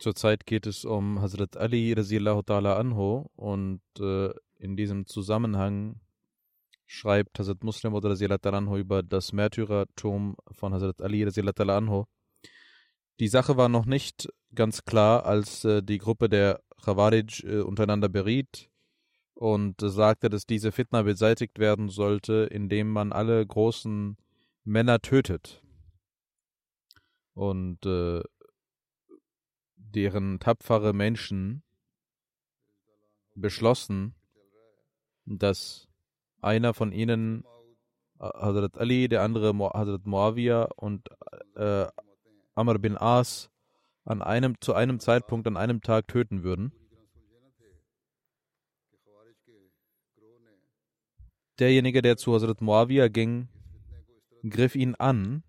Zurzeit geht es um Hazrat Ali radiallahu ta'ala anhu und äh, in diesem Zusammenhang schreibt Hazrat Muslim oder radiallahu anhu über das Märtyrertum von Hazrat Ali radiallahu anhu. Die Sache war noch nicht ganz klar, als äh, die Gruppe der Khawarij äh, untereinander beriet und sagte, dass diese Fitna beseitigt werden sollte, indem man alle großen Männer tötet. Und äh, deren tapfere Menschen beschlossen, dass einer von ihnen äh, Hazrat Ali, der andere Hazrat Muawiyah und äh, Amr bin As an einem, zu einem Zeitpunkt an einem Tag töten würden. Derjenige, der zu Hazrat Muawiyah ging, griff ihn an,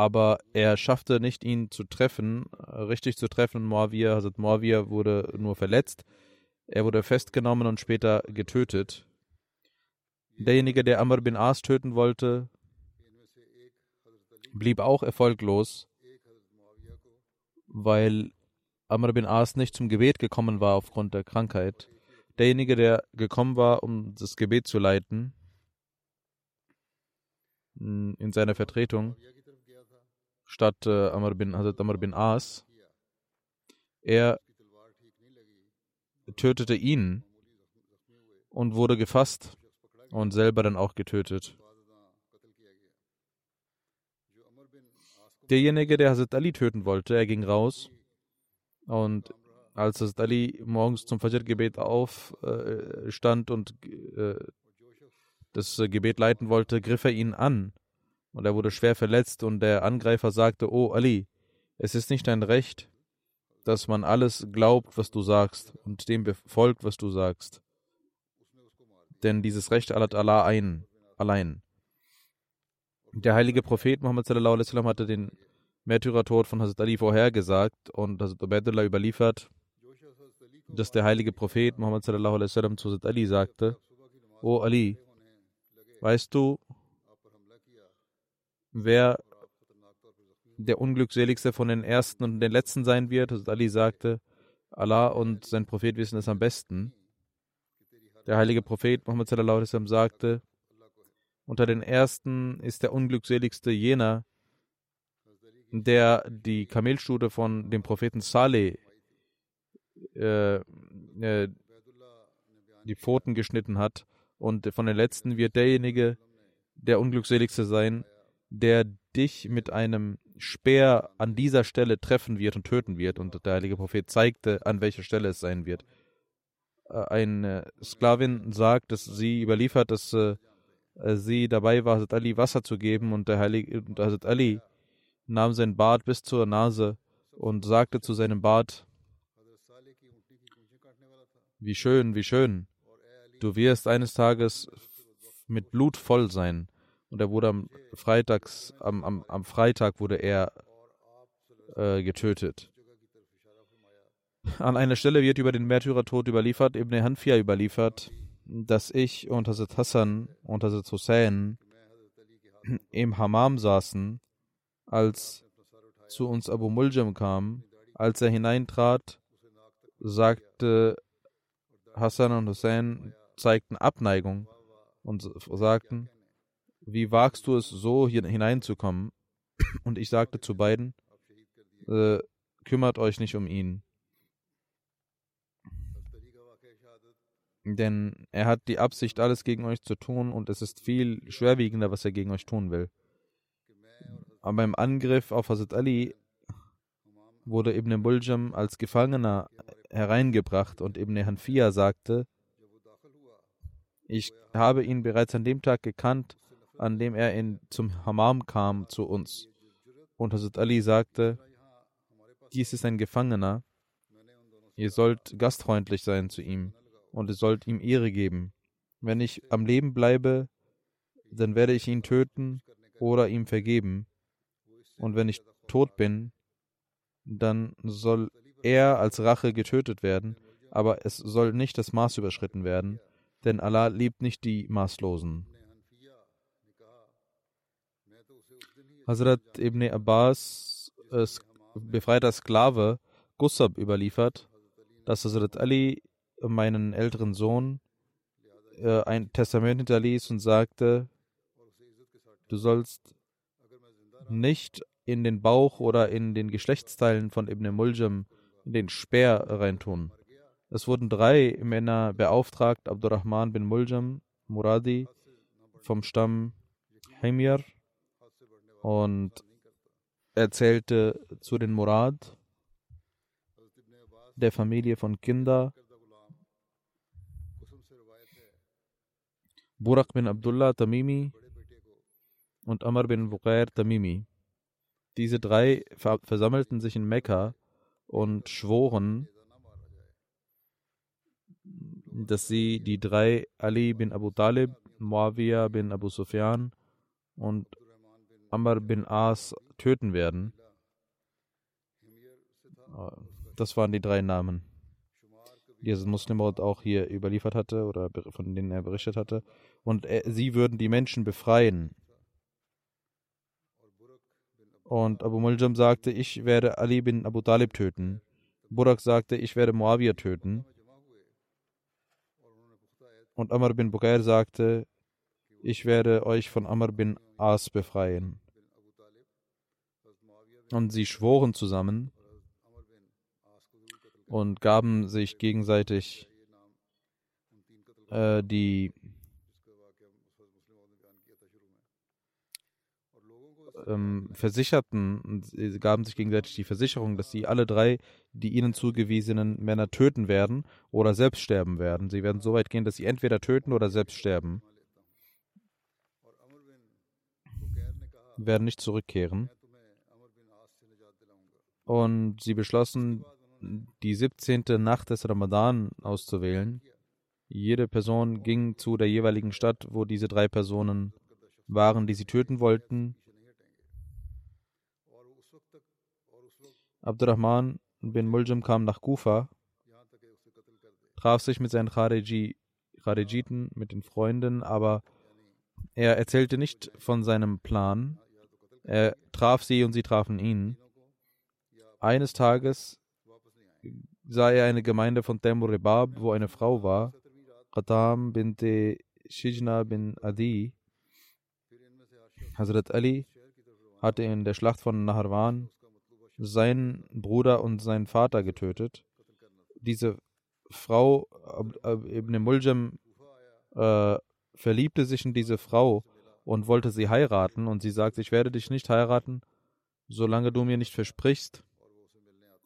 aber er schaffte nicht, ihn zu treffen, äh, richtig zu treffen. Muawiyah, Hazrat Muawiyah wurde nur verletzt. Er wurde festgenommen und später getötet. Derjenige, der Amr bin As töten wollte, blieb auch erfolglos, weil Amr bin As nicht zum Gebet gekommen war aufgrund der Krankheit. Derjenige, der gekommen war, um das Gebet zu leiten, mh, in seiner Vertretung, statt äh, Amr bin, Hazrat Amr bin As, er tötete ihn und wurde gefasst und selber dann auch getötet. Derjenige, der Hazrat Ali töten wollte, er ging raus und als Hazrat Ali morgens zum Fajr-Gebet aufstand und äh, das äh, Gebet leiten wollte, griff er ihn an und er wurde schwer verletzt und der Angreifer sagte, Oh Ali, es ist nicht dein Recht, dass man alles glaubt, was du sagst und dem befolgt, was du sagst. Denn dieses Recht allert Allah ein, allein. Der heilige Prophet Muhammad sallallahu alaihi wasallam hatte den Märtyrertod von Hazrat Ali vorhergesagt und Hazrat Ubaidullah überliefert, dass der heilige Prophet Muhammad sallallahu alaihi wasallam zu Hazrat Ali sagte, O Ali, weißt du, wer der Unglückseligste von den Ersten und den Letzten sein wird? Hazrat Ali sagte, Allah und sein Prophet wissen es am besten. Der heilige Prophet Muhammad sallallahu alaihi wasallam sagte, unter den Ersten ist der Unglückseligste jener, der die Kamelstute von dem Propheten Saleh äh, äh, die Pfoten geschnitten hat. Und von den Letzten wird derjenige der Unglückseligste sein, der dich mit einem Speer an dieser Stelle treffen wird und töten wird. Und der heilige Prophet zeigte, an welcher Stelle es sein wird. Äh, Eine Sklavin sagt, dass sie überliefert, dass äh, sie dabei war, Hazrat Ali Wasser zu geben und der heilige und Hazrat Ali nahm sein Bart bis zur Nase und sagte zu seinem Bart, wie schön, wie schön, du wirst eines Tages mit Blut voll sein. Und er wurde am Freitags, am, am, am Freitag wurde er äh, getötet. An einer Stelle wird über den Märtyrertod überliefert, Ibn Hanfia überliefert, dass ich und Hazrat Hassan und Hazrat Hussein im Hammam saßen, als zu uns Abu Muljam kam, als er hineintrat, sagte Hassan und Hussein, zeigten Abneigung und sagten, wie wagst du es, so hineinzukommen? Und ich sagte zu beiden, äh, kümmert euch nicht um ihn. Denn er hat die Absicht, alles gegen euch zu tun und es ist viel schwerwiegender, was er gegen euch tun will. Aber beim Angriff auf Hazrat Ali wurde Ibn Buljam als Gefangener hereingebracht und Ibn Hanfia sagte, ich habe ihn bereits an dem Tag gekannt, an dem er in, zum Hammam kam zu uns. Und Hazrat Ali sagte, dies ist ein Gefangener, ihr sollt gastfreundlich sein zu ihm und ihr sollt ihm Ehre geben. Wenn ich am Leben bleibe, dann werde ich ihn töten oder ihm vergeben. Und wenn ich tot bin, dann soll er als Rache getötet werden, aber es soll nicht das Maß überschritten werden, denn Allah liebt nicht die Maßlosen. Hazrat ibn Abbas, äh, befreiter Sklave, Gussab überliefert, dass Hazrat Ali meinen älteren Sohn äh, ein Testament hinterließ und sagte, du sollst nicht in den Bauch oder in den Geschlechtsteilen von Ibn Muljam in den Speer reintun. Es wurden drei Männer beauftragt, Abdurrahman bin Muljam, Muradi vom Stamm Himyar und erzählte zu den Murad, der Familie von Kinder, Burak bin Abdullah Tamimi und Amr bin Buqair Tamimi. Diese drei versammelten sich in Mekka und schworen, dass sie die drei Ali bin Abu Talib, Muawiyah bin Abu Sufyan und Amr bin As töten werden. Das waren die drei Namen, die das Muslimwort auch hier überliefert hatte oder von denen er berichtet hatte. Und er, sie würden die Menschen befreien. Und Abu Muljam sagte, ich werde Ali bin Abu Talib töten. Burak sagte, ich werde Muawiyah töten. Und Amr bin Bukair sagte, ich werde euch von Amr bin As befreien. Und sie schworen zusammen und gaben sich gegenseitig äh, die ähm, versicherten, gaben sich gegenseitig die Versicherung, dass sie alle drei die ihnen zugewiesenen Männer töten werden oder selbst sterben werden. Sie werden so weit gehen, dass sie entweder töten oder selbst sterben. Werden nicht zurückkehren. Und sie beschlossen, die 17. Nacht des Ramadan auszuwählen. Jede Person ging zu der jeweiligen Stadt, wo diese drei Personen waren, die sie töten wollten. Abdurrahman bin Muljam kam nach Kufa, traf sich mit seinen Khariji, Kharijiten, mit den Freunden, aber er erzählte nicht von seinem Plan. Er traf sie und sie trafen ihn. Eines Tages sah er eine Gemeinde von Temur Rebab, wo eine Frau war, Qatam binte Shijna bin Adi. Hazrat Ali hatte in der Schlacht von Naharwan seinen Bruder und seinen Vater getötet. Diese Frau, Ibn Muljam, äh, verliebte sich in diese Frau und wollte sie heiraten. Und sie sagt, ich werde dich nicht heiraten, solange du mir nicht versprichst,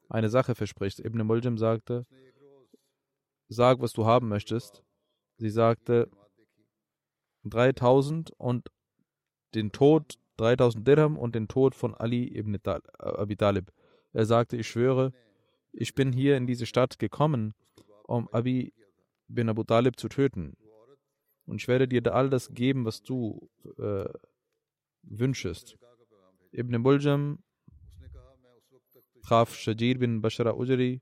eine Sache versprichst. Ibn Muljam sagte, sag, was du haben möchtest. Sie sagte, 3000 und den Tod 3000 Dirham und den Tod von Ali ibn äh, Abi Talib. Er sagte, ich schwöre, ich bin hier in diese Stadt gekommen, um Abi bin Abu Talib zu töten. Und ich werde dir all das geben, was du äh, wünschest. Ibn Muljam traf Shajir bin Bashara Ujri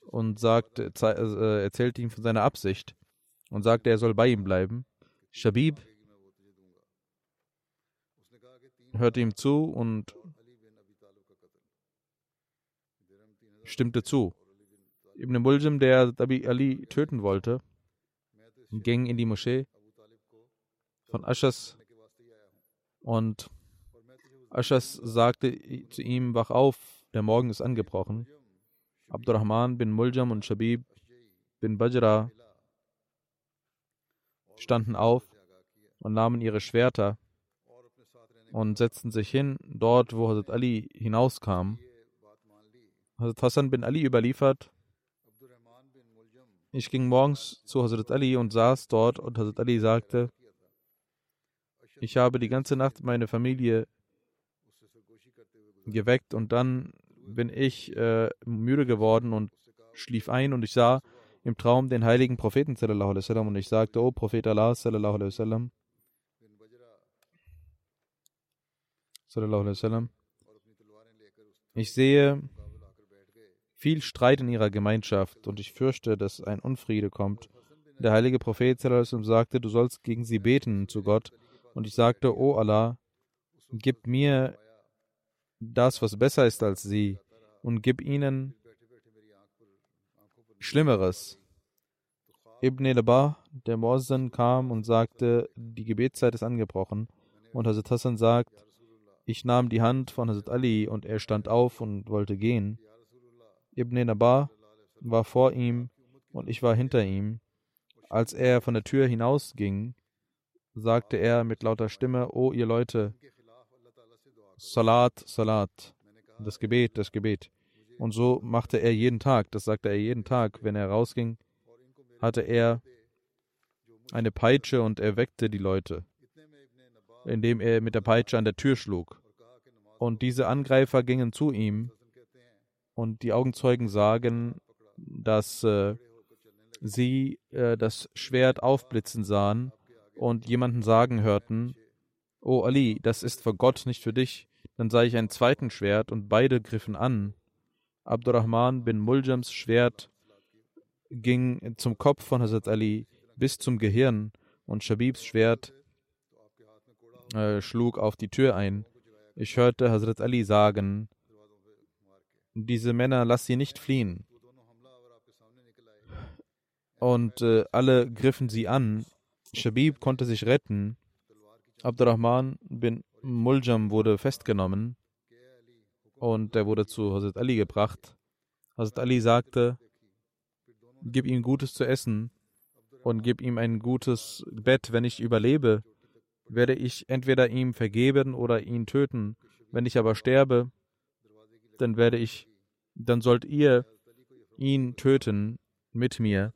und sagte, äh, erzählte ihm von seiner Absicht und sagte, er soll bei ihm bleiben. Shabib hörte ihm zu und stimmte zu. Ibn Muljam, der Ali töten wollte, ging in die Moschee von Aschas und Aschas sagte zu ihm, wach auf, der Morgen ist angebrochen. Abdurrahman bin Muljam und Shabib bin Bajra standen auf und nahmen ihre Schwerter und setzten sich hin, dort, wo Hazrat Ali hinauskam. Hazrat Hassan bin Ali überliefert, ich ging morgens zu Hazrat Ali und saß dort und Hazrat Ali sagte, ich habe die ganze Nacht meine Familie geweckt und dann bin ich äh, müde geworden und schlief ein und ich sah im Traum den heiligen Propheten sallallahu alaihi wasallam und ich sagte, O Prophet Allah sallallahu alaihi wasallam, sallallahu alaihi wasallam, ich sehe viel Streit in ihrer Gemeinschaft und ich fürchte, dass ein Unfriede kommt. Der heilige Prophet sagte, du sollst gegen sie beten zu Gott und ich sagte, O Allah, gib mir das, was besser ist als sie und gib ihnen Schlimmeres. Ibn Labah, der Mosin, kam und sagte, die Gebetszeit ist angebrochen. Und Hazrat Hassan sagt, ich nahm die Hand von Hazrat Ali und er stand auf und wollte gehen. Ibn Labah war vor ihm und ich war hinter ihm. Als er von der Tür hinausging, sagte er mit lauter Stimme, O ihr Leute, Salat, Salat, das Gebet, das Gebet. Und so machte er jeden Tag, das sagte er jeden Tag, wenn er rausging, hatte er eine Peitsche und er weckte die Leute, indem er mit der Peitsche an der Tür schlug. Und diese Angreifer gingen zu ihm und die Augenzeugen sagen, dass äh, sie äh, das Schwert aufblitzen sahen und jemanden sagen hörten, O Ali, das ist für Gott, nicht für dich. Dann sah ich ein zweites Schwert und beide griffen an. Abdurrahman bin Muljams Schwert ging zum Kopf von Hazrat Ali bis zum Gehirn und Shabibs Schwert äh, schlug auf die Tür ein. Ich hörte Hazrat Ali sagen, diese Männer, lass sie nicht fliehen. Und äh, alle griffen sie an. Shabib konnte sich retten. Abdurrahman bin Muljam wurde festgenommen und er wurde zu Hazrat Ali gebracht. Hazrat Ali sagte, gib ihm Gutes zu essen und gib ihm ein gutes Bett. Wenn ich überlebe, werde ich entweder ihm vergeben oder ihn töten. Wenn ich aber sterbe, dann werde ich, dann sollt ihr ihn töten mit mir.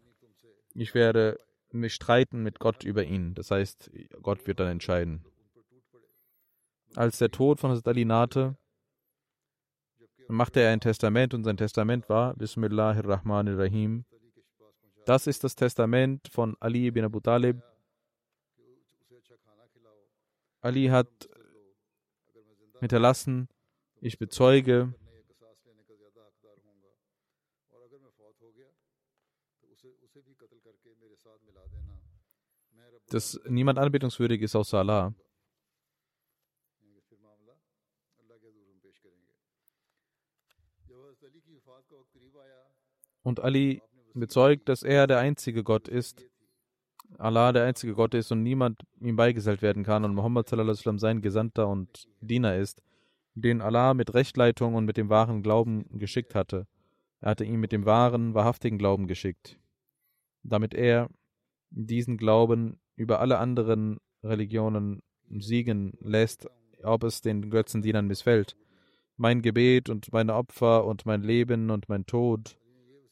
Ich werde mich streiten mit Gott über ihn. Das heißt, Gott wird dann entscheiden. Als der Tod von Hazrat Ali nahte, machte er ein Testament und sein Testament war Bismillahirrahmanirrahim. Das ist das Testament von Ali ibn Abu Talib. Ali hat hinterlassen, ich bezeuge, dass niemand anbetungswürdig ist außer Allah. Und Ali bezeugt, dass er der einzige Gott ist, Allah der einzige Gott ist und niemand ihm beigesellt werden kann und Muhammad sallam, sein Gesandter und Diener ist, den Allah mit Rechtleitung und mit dem wahren Glauben geschickt hatte. Er hatte ihn mit dem wahren, wahrhaftigen Glauben geschickt, damit er diesen Glauben über alle anderen Religionen siegen lässt, ob es den Götzendienern missfällt. Mein Gebet und meine Opfer und mein Leben und mein Tod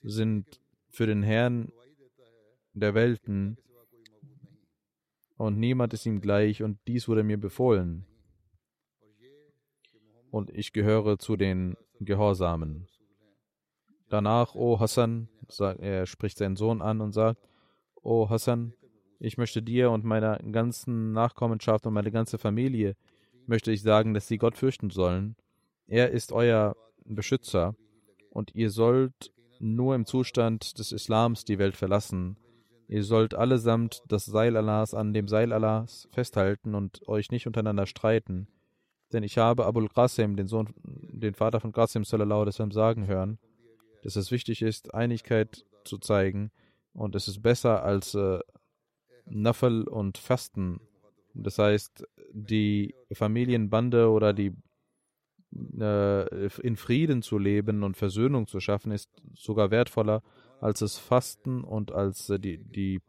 sind für den Herrn der Welten und niemand ist ihm gleich und dies wurde mir befohlen. Und ich gehöre zu den Gehorsamen. Danach, O Hassan, er spricht seinen Sohn an und sagt, O Hassan, ich möchte dir und meiner ganzen Nachkommenschaft und meine ganze Familie möchte ich sagen, dass sie Gott fürchten sollen. Er ist euer Beschützer und ihr sollt nur im Zustand des Islams die Welt verlassen. Ihr sollt allesamt das Seil Allahs an dem Seil Allahs festhalten und euch nicht untereinander streiten. Denn ich habe Abul Qasim, den Sohn, den Vater von Qasim sallallahu alaihi sagen hören, dass es wichtig ist, Einigkeit zu zeigen und es ist besser als äh, Nafel und Fasten. Das heißt, die Familienbande oder die äh, in Frieden zu leben und Versöhnung zu schaffen, ist sogar wertvoller als das Fasten und als äh, die, die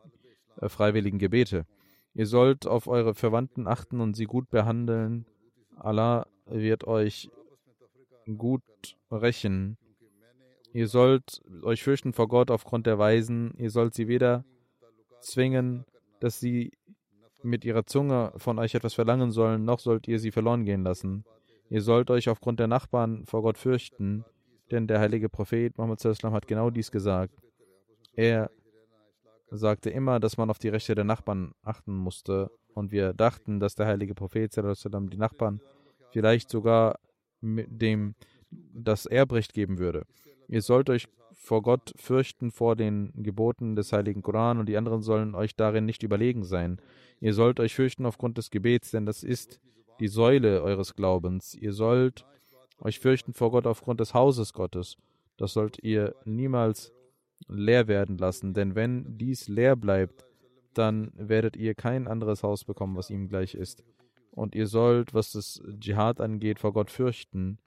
äh, freiwilligen Gebete. Ihr sollt auf eure Verwandten achten und sie gut behandeln. Allah wird euch gut rächen. Ihr sollt euch fürchten vor Gott aufgrund der Weisen. Ihr sollt sie weder zwingen, dass sie mit ihrer Zunge von euch etwas verlangen sollen, noch sollt ihr sie verloren gehen lassen. Ihr sollt euch aufgrund der Nachbarn vor Gott fürchten, denn der heilige Prophet Muhammad hat genau dies gesagt. Er sagte immer, dass man auf die Rechte der Nachbarn achten musste. Und wir dachten, dass der heilige Prophet die Nachbarn vielleicht sogar dem das Erbrecht geben würde. Ihr sollt euch vor Gott fürchten vor den Geboten des heiligen Koran und die anderen sollen euch darin nicht überlegen sein. Ihr sollt euch fürchten aufgrund des Gebets, denn das ist die Säule eures Glaubens. Ihr sollt euch fürchten vor Gott aufgrund des Hauses Gottes. Das sollt ihr niemals leer werden lassen, denn wenn dies leer bleibt, dann werdet ihr kein anderes Haus bekommen, was ihm gleich ist. Und ihr sollt, was das Dschihad angeht, vor Gott fürchten.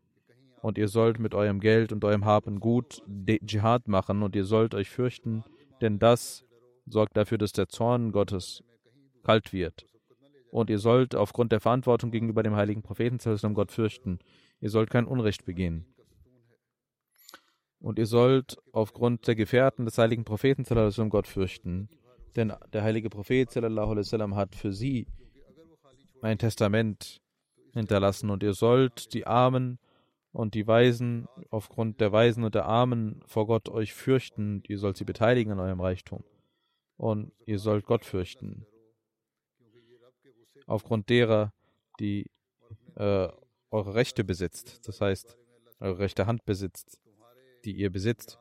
Und ihr sollt mit eurem Geld und eurem Haben gut Dschihad machen und ihr sollt euch fürchten, denn das sorgt dafür, dass der Zorn Gottes kalt wird. Und ihr sollt aufgrund der Verantwortung gegenüber dem heiligen Propheten Gott fürchten. Ihr sollt kein Unrecht begehen. Und ihr sollt aufgrund der Gefährten des heiligen Propheten Gott fürchten. Denn der heilige Prophet hat für sie ein Testament hinterlassen. Und ihr sollt die Armen und die Weisen aufgrund der Weisen und der Armen vor Gott euch fürchten. Ihr sollt sie beteiligen an eurem Reichtum. Und ihr sollt Gott fürchten. Aufgrund derer, die äh, eure Rechte besitzt. Das heißt, eure rechte Hand besitzt die ihr besitzt.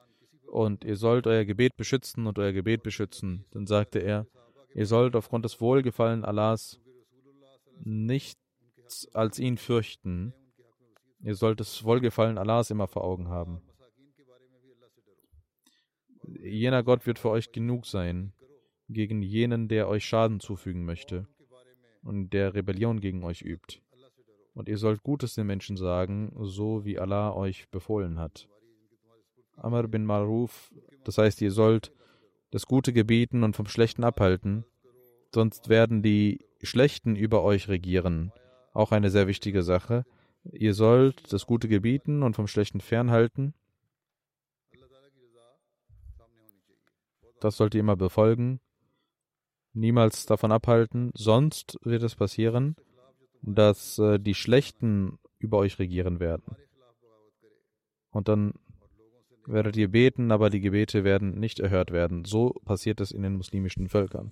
Und ihr sollt euer Gebet beschützen und euer Gebet beschützen. Dann sagte er, ihr sollt aufgrund des Wohlgefallen Allahs nichts als ihn fürchten. Ihr sollt das Wohlgefallen Allahs immer vor Augen haben. Jener Gott wird für euch genug sein gegen jenen, der euch Schaden zufügen möchte und der Rebellion gegen euch übt. Und ihr sollt Gutes den Menschen sagen, so wie Allah euch befohlen hat. Amr bin Maruf, das heißt, ihr sollt das Gute gebieten und vom Schlechten abhalten, sonst werden die Schlechten über euch regieren. Auch eine sehr wichtige Sache. Ihr sollt das Gute gebieten und vom Schlechten fernhalten. Das sollt ihr immer befolgen. Niemals davon abhalten, sonst wird es passieren, dass äh, die Schlechten über euch regieren werden. Und dann werdet ihr beten, aber die Gebete werden nicht erhört werden. So passiert es in den muslimischen Völkern.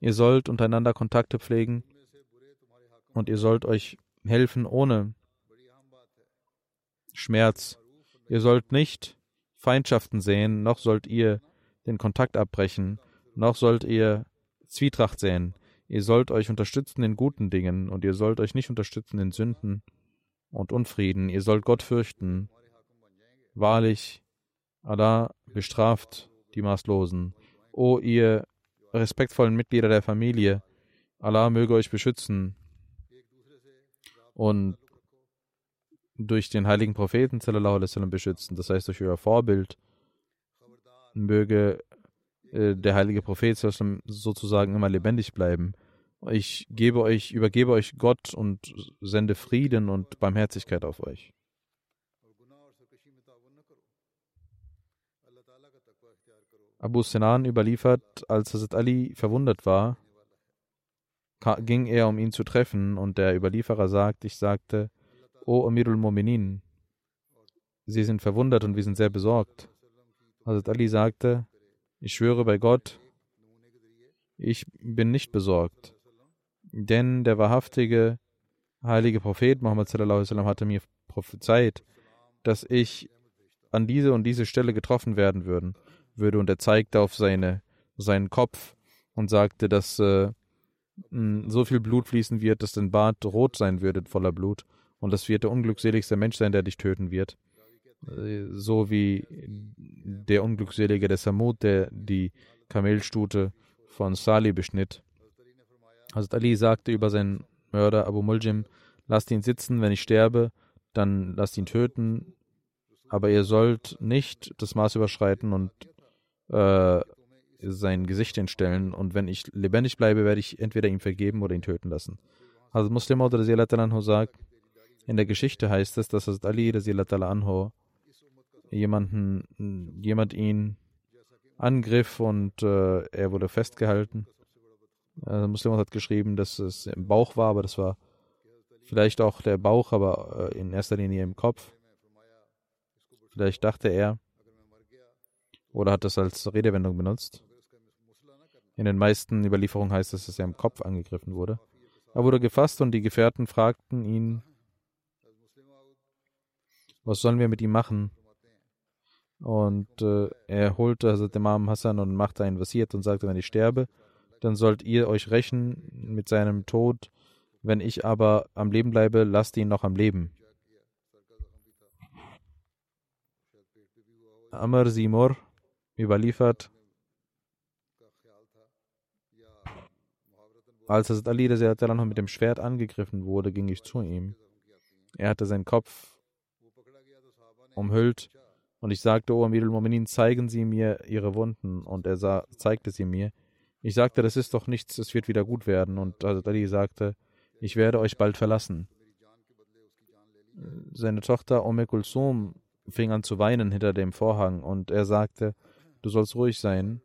Ihr sollt untereinander Kontakte pflegen und ihr sollt euch helfen ohne Schmerz. Ihr sollt nicht Feindschaften sehen, noch sollt ihr den Kontakt abbrechen, noch sollt ihr Zwietracht sehen. Ihr sollt euch unterstützen in guten Dingen und ihr sollt euch nicht unterstützen in Sünden und Unfrieden. Ihr sollt Gott fürchten. Wahrlich, Allah bestraft die Maßlosen. O ihr respektvollen Mitglieder der Familie, Allah möge euch beschützen und durch den heiligen Propheten sallam, beschützen, das heißt durch euer Vorbild, möge äh, der heilige Prophet sallam, sozusagen immer lebendig bleiben. Ich gebe euch, übergebe euch Gott und sende Frieden und Barmherzigkeit auf euch. Abu Sinan überliefert, als Hazrat Ali verwundert war, ging er, um ihn zu treffen, und der Überlieferer sagt, ich sagte, O Amirul Mominin, Sie sind verwundert und wir sind sehr besorgt. Hazrat Ali sagte, ich schwöre bei Gott, ich bin nicht besorgt. Denn der wahrhaftige heilige Prophet Muhammad sallam, hatte mir prophezeit, dass ich an diese und diese Stelle getroffen werden würden. würde. Und er zeigte auf seine, seinen Kopf und sagte, dass äh, so viel Blut fließen wird, dass dein Bart rot sein würde voller Blut. Und das wird der unglückseligste Mensch sein, der dich töten wird. Äh, so wie der unglückselige der Samud, der die Kamelstute von Salih beschnitt. Hazrat Ali sagte über seinen Mörder Abu Muljim, lasst ihn sitzen, wenn ich sterbe, dann lasst ihn töten, aber ihr sollt nicht das Maß überschreiten und äh, sein Gesicht entstellen und wenn ich lebendig bleibe, werde ich entweder ihm vergeben oder ihn töten lassen. Also Muslim anhu sagt, in der Geschichte heißt es, dass Hazrat Ali anhu jemanden, jemand ihn angriff und äh, er wurde festgehalten. Also Muslim hat geschrieben, dass es im Bauch war, aber das war vielleicht auch der Bauch, aber äh, in erster Linie im Kopf. Vielleicht dachte er oder hat das als Redewendung benutzt. In den meisten Überlieferungen heißt es, dass er im Kopf angegriffen wurde. Er wurde gefasst und die Gefährten fragten ihn, was sollen wir mit ihm machen? Und äh, er holte Hazrat Imam Hassan und machte ein Wasiert und sagte, wenn ich sterbe, dann sollt ihr euch rächen mit seinem Tod. Wenn ich aber am Leben bleibe, lasst ihn noch am Leben. Amr Simor überliefert, als Hazrat Ali mit dem Schwert angegriffen wurde, ging ich zu ihm. Er hatte seinen Kopf umhüllt und ich sagte, O Amir al-Mu'minin, zeigen Sie mir Ihre Wunden. Und er sah, zeigte sie mir. Ich sagte, das ist doch nichts, es wird wieder gut werden. Und Hazrat Ali sagte, ich werde euch bald verlassen. Seine Tochter Umm Kulsum fing an zu weinen hinter dem Vorhang und er sagte, du sollst ruhig sein.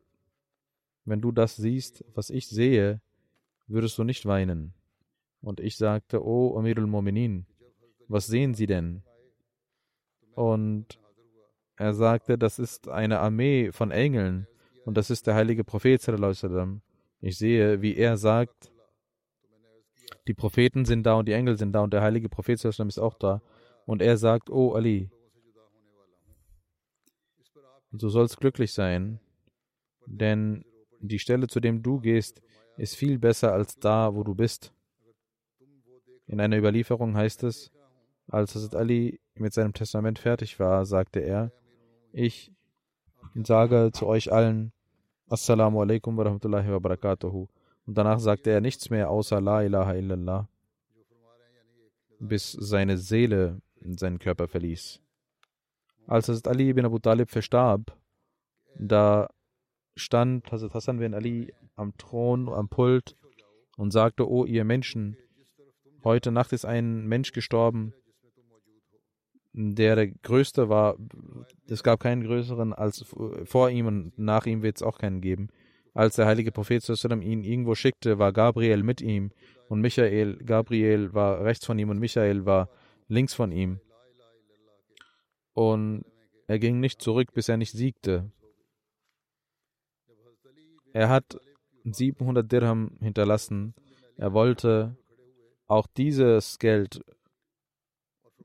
Wenn du das siehst, was ich sehe, würdest du nicht weinen. Und ich sagte, O Amirul Mu'minin, was sehen Sie denn? Und er sagte, das ist eine Armee von Engeln und das ist der heilige Prophet. Ich sehe, wie er sagt, die Propheten sind da und die Engel sind da und der heilige Prophet ist auch da. Und er sagt, oh Ali, du sollst glücklich sein, denn die Stelle, zu dem du gehst, ist viel besser als da, wo du bist. In einer Überlieferung heißt es, als Hazrat Ali mit seinem Testament fertig war, sagte er, ich sage zu euch allen Assalamu alaikum wa rahmatullahi wa barakatuhu. Und danach sagte er nichts mehr außer La ilaha illallah, bis seine Seele seinen Körper verließ. Als Hazrat Ali ibn Abu Talib verstarb, da stand Hazrat Hassan bin Ali am Thron, am Pult und sagte, O ihr Menschen, heute Nacht ist ein Mensch gestorben, der der größte war. Es gab keinen größeren als vor ihm und nach ihm wird es auch keinen geben. Als der heilige Prophet ihn irgendwo schickte, war Gabriel mit ihm und Michael, Gabriel war rechts von ihm und Michael war links von ihm. Und er ging nicht zurück, bis er nicht siegte. Er hat 700 Dirham hinterlassen. Er wollte auch dieses Geld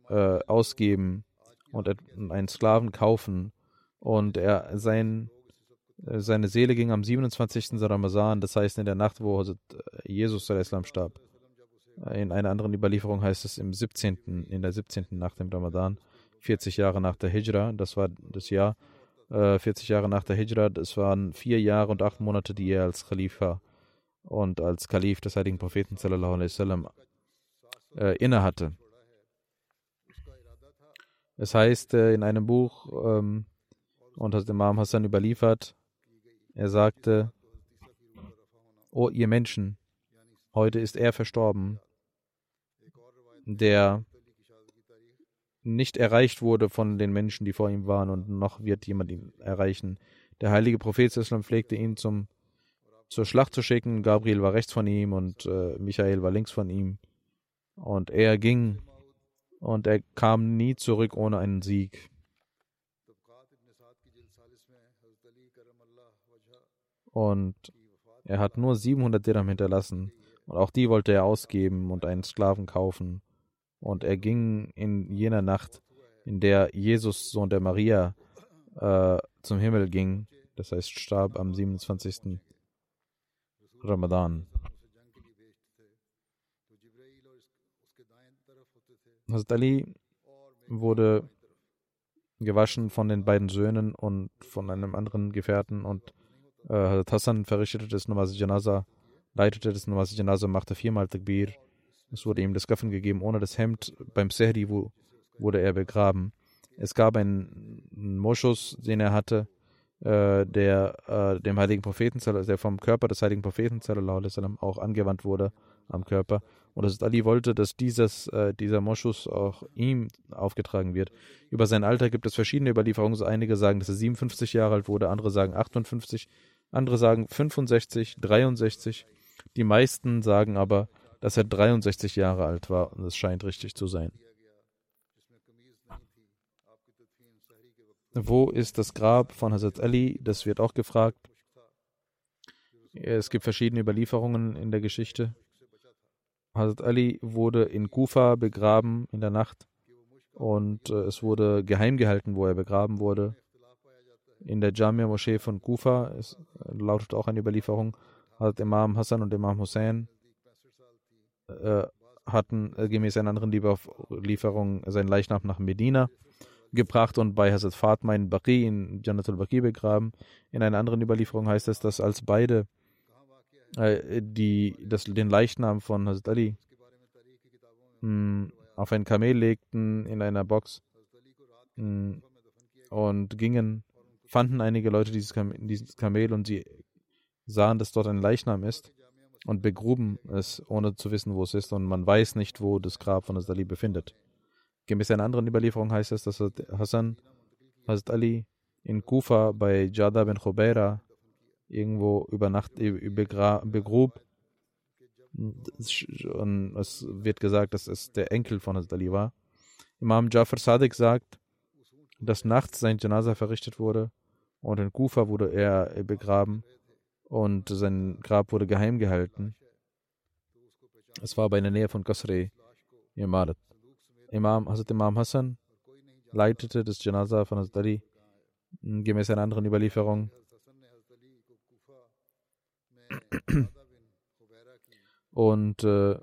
äh, ausgeben und einen Sklaven kaufen. Und er sein, äh, seine Seele ging am 27. Ramazan, das heißt in der Nacht, wo äh, Jesus Islam starb. Äh, in einer anderen Überlieferung heißt es im 17., in der 17. Nacht im Ramadan, 40 Jahre nach der Hijra, das war das Jahr, 40 Jahre nach der Hijra, das waren vier Jahre und acht Monate, die er als Khalifa und als Kalif des heiligen Propheten sallallahu alaihi wasallam äh, innehatte. Es heißt äh, in einem Buch, ähm, und hat Imam Hassan überliefert, er sagte, O ihr Menschen, heute ist er verstorben, der nicht erreicht wurde von den Menschen, die vor ihm waren, und noch wird jemand ihn erreichen. Der heilige Prophet Islam pflegte ihn zum, zur Schlacht zu schicken. Gabriel war rechts von ihm und äh, Michael war links von ihm. Und er ging und er kam nie zurück ohne einen Sieg. Und er hat nur 700 Dirham hinterlassen und auch die wollte er ausgeben und einen Sklaven kaufen. Und er ging in jener Nacht, in der Jesus, Sohn der Maria, äh, zum Himmel ging, das heißt starb am 27. Ramadan. Hazrat Ali wurde gewaschen von den beiden Söhnen und von einem anderen Gefährten und äh, Hassan verrichtete das Namaz Janaza, leitete das Namaz Janaza, machte viermal Takbir. Es wurde ihm das Gaffen gegeben, ohne das Hemd. Beim Sehri wurde er begraben. Es gab einen Moschus, den er hatte, äh, der äh, dem heiligen Propheten, der vom Körper des heiligen Propheten auch angewandt wurde am Körper. Und Hazrat Ali wollte, dass dieses, äh, dieser Moschus auch ihm aufgetragen wird. Über sein Alter gibt es verschiedene Überlieferungen. Einige sagen, dass er 57 Jahre alt wurde, andere sagen 58, andere sagen 65, 63. Die meisten sagen aber, dass er 63 Jahre alt war und es scheint richtig zu sein. Wo ist das Grab von Hazrat Ali? Das wird auch gefragt. Es gibt verschiedene Überlieferungen in der Geschichte. Hazrat Ali wurde in Kufa begraben in der Nacht und äh, es wurde geheim gehalten, wo er begraben wurde. In der Jamia Moschee von Kufa äh, lautet auch eine Überlieferung, Hazrat Imam Hassan und Imam Hussein äh, hatten äh, gemäß einer anderen Lieferung seinen Leichnam nach Medina gebracht und bei Hazrat Fatma in Baqi, in Janatul Baqi begraben. In einer anderen Überlieferung heißt es, dass als beide äh, die, das, den Leichnam von Hazrat Ali mh, hm, auf ein Kamel legten in einer Box mh, hm, und gingen, fanden einige Leute dieses, Kam dieses Kamel und sie sahen, dass dort ein Leichnam ist und begruben es, ohne zu wissen, wo es ist. Und man weiß nicht, wo das Grab von Hazrat Ali befindet. Gemäß einer anderen Überlieferung heißt es, dass Hassan Hazrat Ali in Kufa bei Jada bin Khubaira irgendwo über Nacht begrub. Und es wird gesagt, dass es der Enkel von Hazrat Ali war. Imam Jafar Sadiq sagt, dass nachts sein Janaza verrichtet wurde und in Kufa wurde er begraben und sein Grab wurde geheim gehalten. Es war bei der Nähe von Qasri, Imarat. Imam, Hazrat Imam Hassan leitete das Janaza von Hazrat Ali gemäß einer anderen Überlieferung und äh,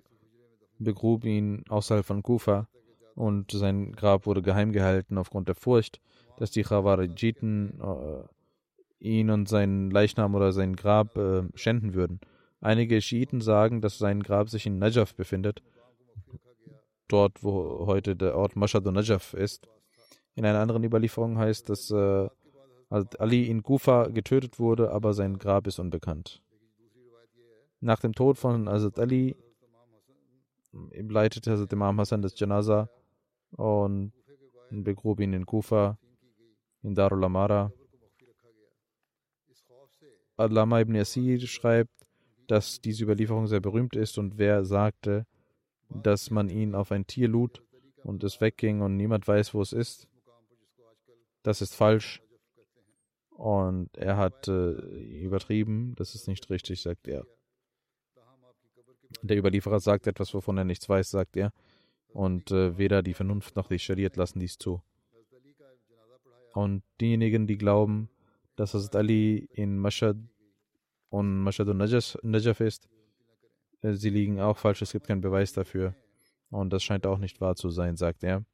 begrub ihn außerhalb von Kufa und sein Grab wurde geheim gehalten aufgrund der Furcht, dass die Khawarijiten äh, ihn und seinen Leichnam oder sein Grab äh, schänden würden. Einige Schiiten sagen, dass sein Grab sich in Najaf befindet, dort wo heute der Ort Mashhad Najaf ist. In einer anderen Überlieferung heißt, dass äh, Ali in Kufa getötet wurde, aber sein Grab ist unbekannt. Nach dem Tod von Hazrat Ali leitete Hazrat Imam Hassan das Janaza und begrub ihn in Kufa, in Darul Amara. Allama ibn Yasir schreibt, dass diese Überlieferung sehr berühmt ist und wer sagte, dass man ihn auf ein Tier lud und es wegging und niemand weiß, wo es ist, das ist falsch. Und er hat äh, übertrieben, das ist nicht richtig, sagt er. Der Überlieferer sagt etwas, wovon er nichts weiß, sagt er. Und äh, weder die Vernunft noch die Shariat lassen dies zu. Und diejenigen, die glauben, dass Hazrat Ali in Mashad und Mashad und Najaf ist, äh, sie liegen auch falsch, es gibt keinen Beweis dafür. Und das scheint auch nicht wahr zu sein, sagt er.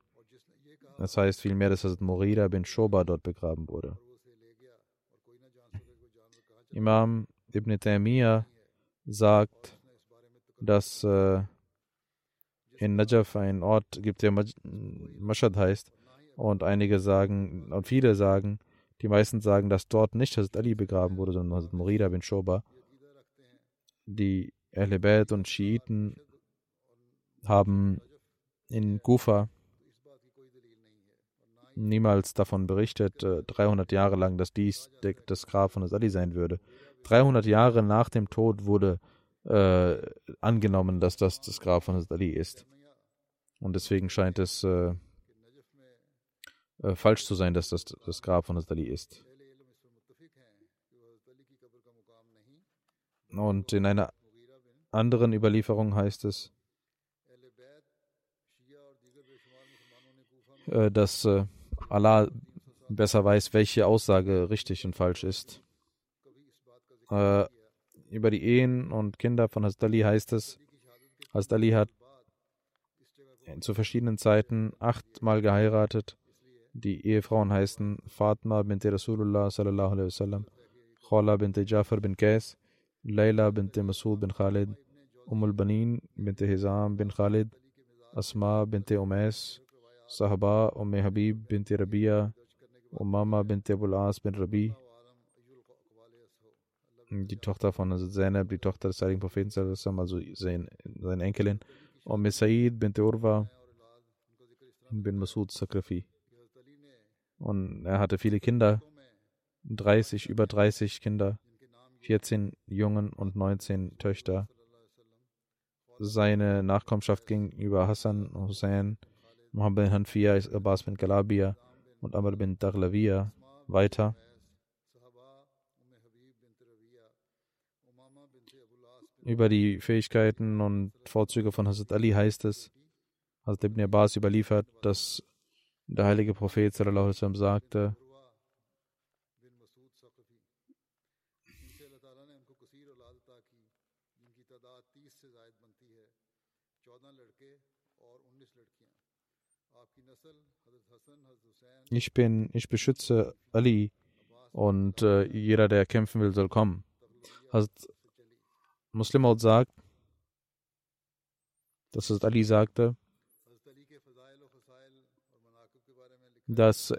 Das heißt vielmehr, dass Hazrat Murida bin Shoba dort begraben wurde. Imam Ibn Taymiyyah sagt, dass äh, in Najaf ein Ort gibt, der Mashad heißt. Und einige sagen, und viele sagen, die meisten sagen, dass dort nicht Hazrat Ali begraben wurde, sondern Hazrat Murida bin Shoba. Die Ahlebet und Schiiten haben in Kufa niemals davon berichtet, 300 äh, Jahre lang, dass dies das Grab von Hazrat Ali sein würde. 300 Jahre nach dem Tod wurde äh, angenommen, dass das das Grab von Hazrat Ali ist. Und deswegen scheint es äh, äh, falsch zu sein, dass das das Grab von Hazrat Ali ist. Und in einer anderen Überlieferung heißt es, äh, dass äh, Allah besser weiß, welche Aussage richtig und falsch ist. Über die Ehen und Kinder von Hazrat heißt es, Hazrat hat zu verschiedenen Zeiten achtmal geheiratet. Die Ehefrauen heißen Fatma bint Rasulullah sallallahu alaihi wasallam, Khala bint Jafar bin Qais, Layla bint Masud bin Khalid, Umm al-Banin bint Hizam bin Khalid, Asma bint Umais, Sahaba Umm Habib bint Rabia, Umama bint Abul As bin Rabi, die Tochter von Zainab, die Tochter des heiligen Propheten, also sein, seine Enkelin, und Said bint Urwa bin Masud Sakrafi. Und er hatte viele Kinder, 30, über 30 Kinder, 14 Jungen und 19 Töchter. Seine Nachkommenschaft ging über Hassan, Hussein, Muhammad bin Hanfia, Abbas bin Galabia und Amr bin Daghlawiya weiter. Über die Fähigkeiten und Vorzüge von Hazrat Ali heißt es, Hazrat Ibn Abbas überliefert, dass der heilige Prophet sallam, sagte, ich bin, ich beschütze Ali und äh, jeder, der kämpfen will, soll kommen. Hazrat Muslim sagt, dass es Ali sagte, dass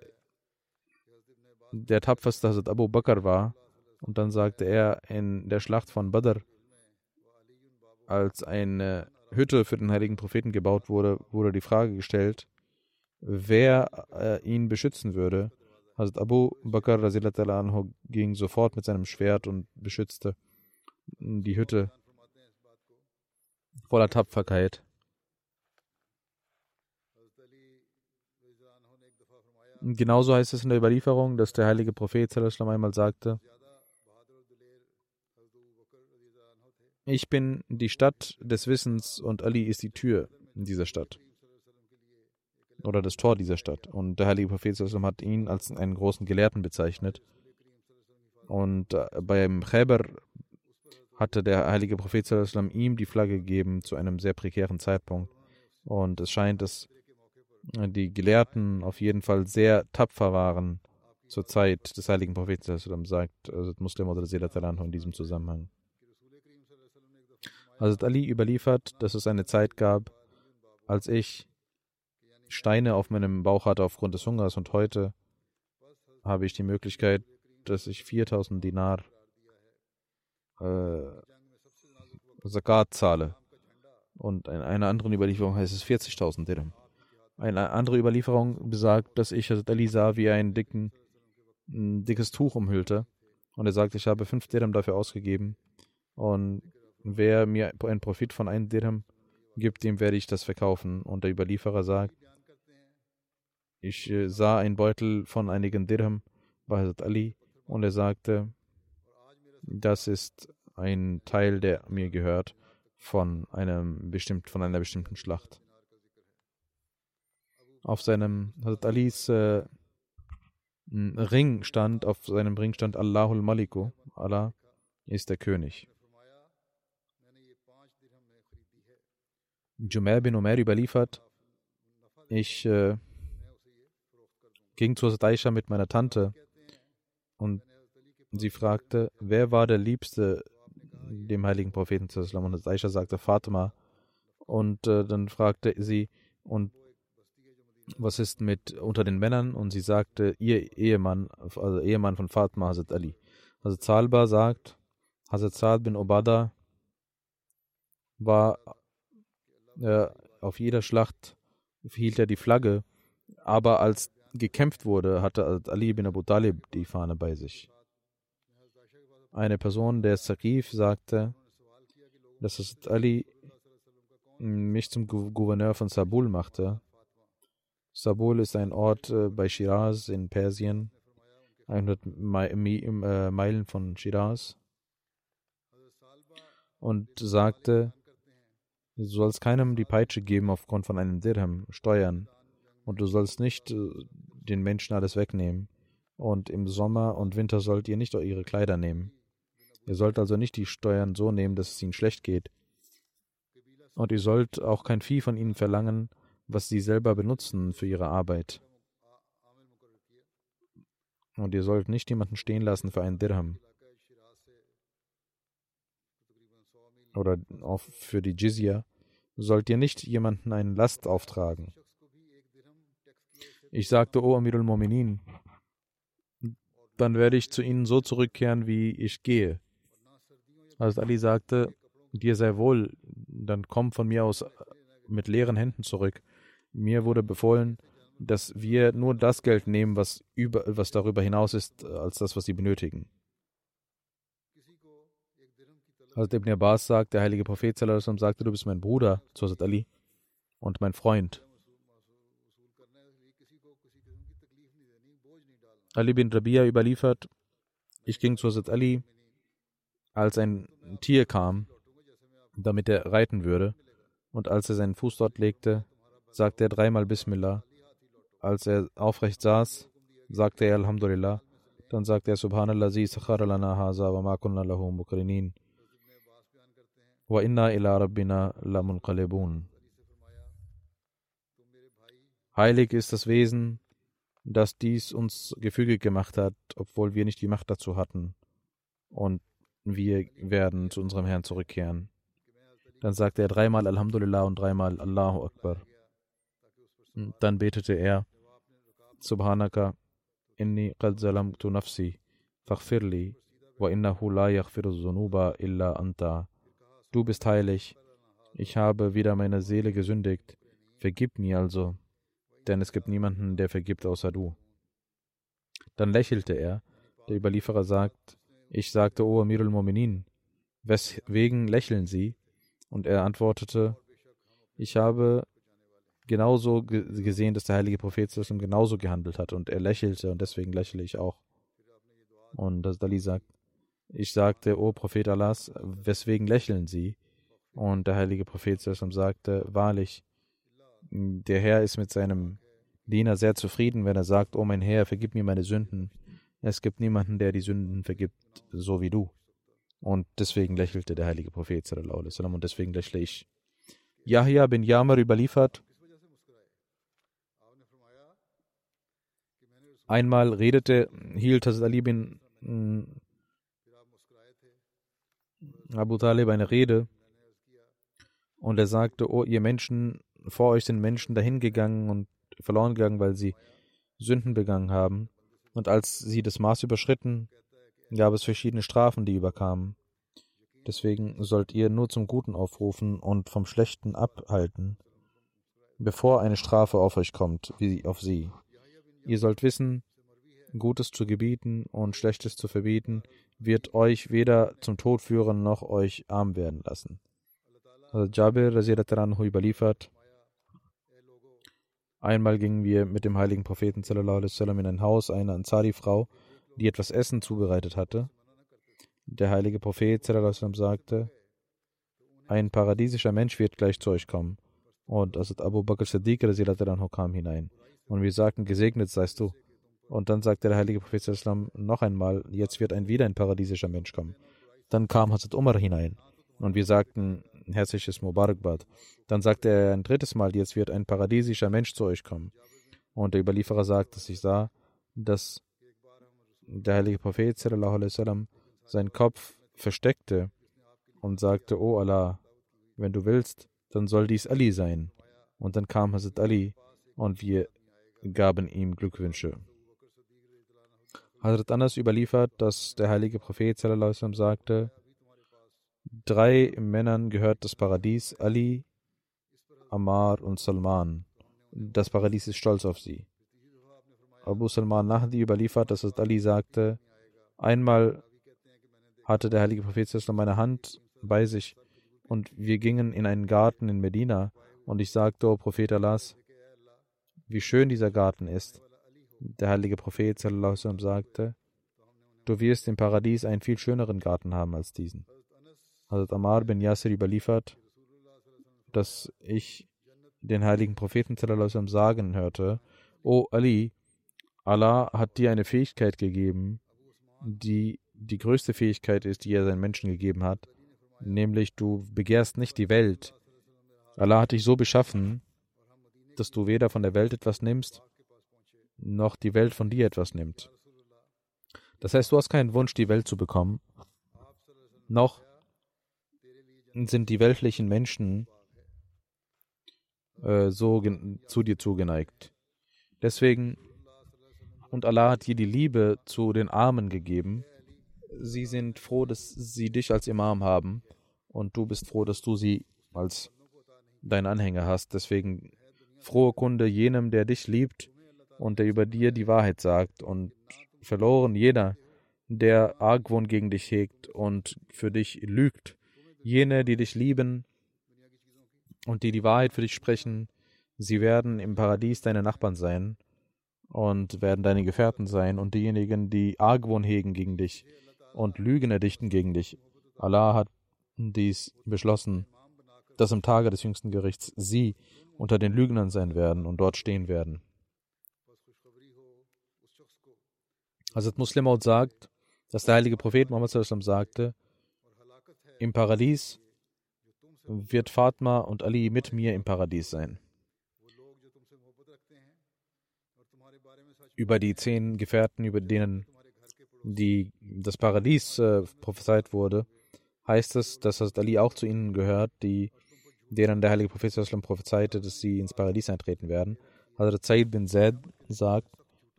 der tapferste Hazrat Abu Bakr war. Und dann sagte er in der Schlacht von Badr, als eine Hütte für den heiligen Propheten gebaut wurde, wurde die Frage gestellt, wer äh, ihn beschützen würde. Hazrat Abu Bakr anhu ging sofort mit seinem Schwert und beschützte die Hütte voller Tapferkeit. Genauso heißt es in der Überlieferung, dass der heilige Prophet einmal sagte, ich bin die Stadt des Wissens und Ali ist die Tür in dieser Stadt. Oder das Tor dieser Stadt. Und der heilige Prophet hat ihn als einen großen Gelehrten bezeichnet. Und äh, beim Khaybar hatte der heilige Prophet ihm die Flagge gegeben zu einem sehr prekären Zeitpunkt. Und es scheint, dass die Gelehrten auf jeden Fall sehr tapfer waren zur Zeit des heiligen Propheten, sagt also Muslim oder Selat in diesem Zusammenhang. Hazrat Ali überliefert, dass es eine Zeit gab, als ich Steine auf meinem Bauch hatte aufgrund des Hungers und heute habe ich die Möglichkeit, dass ich 4000 Dinar äh, Zakat zahle. Und in einer anderen Überlieferung heißt es 40.000 Dirham. Eine andere Überlieferung besagt, dass ich Hazrat Ali sah, wie er ein, dicken, ein dickes Tuch umhüllte. Und er sagt, ich habe fünf Dirham dafür ausgegeben. Und wer mir einen Profit von einem Dirham gibt, dem werde ich das verkaufen. Und der Überlieferer sagt, ich äh, sah einen Beutel von einigen Dirham bei Hazrat Ali und er sagte, das ist ein Teil, der mir gehört von einem bestimmt, von einer bestimmten Schlacht. Auf seinem Hazrat Alis äh, Ring stand, auf seinem Ring stand Allahul Maliku. Allah ist der König. Jumer bin Umar überliefert, ich äh, ging zu Aisha mit meiner Tante und sie fragte, wer war der Liebste dem heiligen Propheten und Aisha sagte Fatima und äh, dann fragte sie und was ist mit unter den Männern? Und sie sagte, ihr Ehemann, also Ehemann von Fatma, Hazrat Ali. Also Zalba sagt, Hazrat Saad bin Obada war äh, auf jeder Schlacht hielt er die Flagge, aber als gekämpft wurde, hatte Ali bin Abu Talib die Fahne bei sich. Eine Person der Saqif sagte, dass Hazrat Ali mich zum Gouverneur von Sabul machte Sabul ist ein Ort äh, bei Shiraz in Persien, 100 äh, Meilen von Shiraz, und sagte, du sollst keinem die Peitsche geben aufgrund von einem Dirham, Steuern, und du sollst nicht äh, den Menschen alles wegnehmen. Und im Sommer und Winter sollt ihr nicht ihre Kleider nehmen. Ihr sollt also nicht die Steuern so nehmen, dass es ihnen schlecht geht. Und ihr sollt auch kein Vieh von ihnen verlangen, was sie selber benutzen für ihre Arbeit. Und ihr sollt nicht jemanden stehen lassen für einen Dirham. Oder auch für die Jizya sollt ihr nicht jemanden eine Last auftragen. Ich sagte, O Amirul Mominin, dann werde ich zu ihnen so zurückkehren, wie ich gehe. Als Ali sagte, dir sei wohl, dann komm von mir aus mit leeren Händen zurück. Mir wurde befohlen, dass wir nur das Geld nehmen, was, über, was darüber hinaus ist, als das, was sie benötigen. Als Ibn Abbas sagt, der heilige Prophet sagte, du bist mein Bruder, Hazrat Ali, und mein Freund. Ali bin Rabia überliefert, ich ging zu Hazrat Ali, als ein Tier kam, damit er reiten würde, und als er seinen Fuß dort legte, sagte er dreimal Bismillah. Als er aufrecht saß, sagte er Alhamdulillah. Dann sagte er Subhanallah, sakhara lana haza wa ma kunna lahu mukrinin. Wa inna ila rabbina lamunqalibun. Heilig ist das Wesen, das dies uns gefügig gemacht hat, obwohl wir nicht die Macht dazu hatten. Und wir werden zu unserem Herrn zurückkehren. Dann sagte er dreimal Alhamdulillah und dreimal Allahu Akbar. Dann betete er Subhanaka inni qad zalamtu nafsi faghfirli wa innahu la yaghfiru dhunuba illa anta. Du bist heilig. Ich habe wieder meine Seele gesündigt. Vergib mir also, denn es gibt niemanden, der vergibt außer du. Dann lächelte er. Der Überlieferer sagt, ich sagte, O Amirul Mominin, weswegen lächeln Sie? Und er antwortete, ich habe genauso gesehen, dass der heilige Prophet genauso gehandelt hat und er lächelte und deswegen lächle ich auch. Und das Dali sagt, ich sagte, O Prophet Allahs, weswegen lächeln Sie? Und der heilige Prophet sagte, wahrlich, der Herr ist mit seinem Diener sehr zufrieden, wenn er sagt, O mein Herr, vergib mir meine Sünden. Es gibt niemanden, der die Sünden vergibt, so wie du. Und deswegen lächelte der heilige Prophet und deswegen lächle ich. Yahya bin Yamar überliefert, einmal redete, hielt Hazrat Ali bin mm, Abu Talib eine Rede und er sagte, oh ihr Menschen, vor euch sind Menschen dahingegangen und verloren gegangen, weil sie Sünden begangen haben. Und als sie das Maß überschritten, gab es verschiedene Strafen, die überkamen. Deswegen sollt ihr nur zum Guten aufrufen und vom Schlechten abhalten, bevor eine Strafe auf euch kommt, wie auf sie. Ihr sollt wissen, Gutes zu gebieten und Schlechtes zu verbieten, wird euch weder zum Tod führen noch euch arm werden lassen. Also Jabir Anhu überliefert, einmal gingen wir mit dem heiligen Propheten in ein Haus einer Ansari-Frau, die etwas Essen zubereitet hatte. Der heilige Prophet sagte, ein paradiesischer Mensch wird gleich zu euch kommen. Und Asad Abu Bakr Siddiq kam hinein. Und wir sagten, gesegnet seist du. Und dann sagte der heilige Prophet noch einmal, jetzt wird ein wieder ein paradiesischer Mensch kommen. Dann kam Hazrat Umar hinein. Und wir sagten, herzliches Mubarakbad. Dann sagte er ein drittes Mal, jetzt wird ein paradiesischer Mensch zu euch kommen. Und der Überlieferer sagt, dass ich sah, dass der heilige Prophet sallam, seinen Kopf versteckte und sagte, O Allah, wenn du willst, dann soll dies Ali sein. Und dann kam Hazrat Ali und wir gaben ihm Glückwünsche. Hazrat Anas überliefert, dass der heilige Prophet sallam, sagte, drei Männern gehört das Paradies, Ali, Ammar und Salman. Das Paradies ist stolz auf sie. Abu Salman Nahdi überliefert, dass Ali sagte, einmal hatte der heilige Prophet meine Hand bei sich und wir gingen in einen Garten in Medina und ich sagte, O Prophet Allahs, wie schön dieser Garten ist. Der heilige Prophet sagte, du wirst im Paradies einen viel schöneren Garten haben als diesen. Hazrat Ammar bin Yasir überliefert, dass ich den heiligen Propheten sagen hörte, O Ali, Allah hat dir eine Fähigkeit gegeben, die die größte Fähigkeit ist, die er seinen Menschen gegeben hat, nämlich du begehrst nicht die Welt. Allah hat dich so beschaffen, dass du weder von der Welt etwas nimmst, noch die Welt von dir etwas nimmt. Das heißt, du hast keinen Wunsch, die Welt zu bekommen, noch sind die weltlichen Menschen äh, so zu dir zugeneigt. Deswegen, und Allah hat dir die Liebe zu den Armen gegeben. Sie sind froh, dass sie dich als Imam haben und du bist froh, dass du sie als dein Anhänger hast. Deswegen frohe Kunde jenem, der dich liebt und der über dir die Wahrheit sagt und verloren jeder, der Argwohn gegen dich hegt und für dich lügt. Jene, die dich lieben und die die Wahrheit für dich sprechen, sie werden im Paradies deine Nachbarn sein und werden deine Gefährten sein und diejenigen, die Argwohn hegen gegen dich und Lügen erdichten gegen dich. Allah hat dies beschlossen, dass im Tage des jüngsten Gerichts sie unter den Lügnern sein werden und dort stehen werden. Hazrat Muslimaut sagt, dass der heilige Prophet Muhammad sagte, im Paradies wird Fatma und Ali mit mir im Paradies sein. Über die zehn Gefährten, über denen die, das Paradies äh, prophezeit wurde, heißt es, dass Hazrat Ali auch zu ihnen gehört, die, denen der heilige Prophet prophezeite, dass sie ins Paradies eintreten werden. Hazrat Said bin Zaid sagt,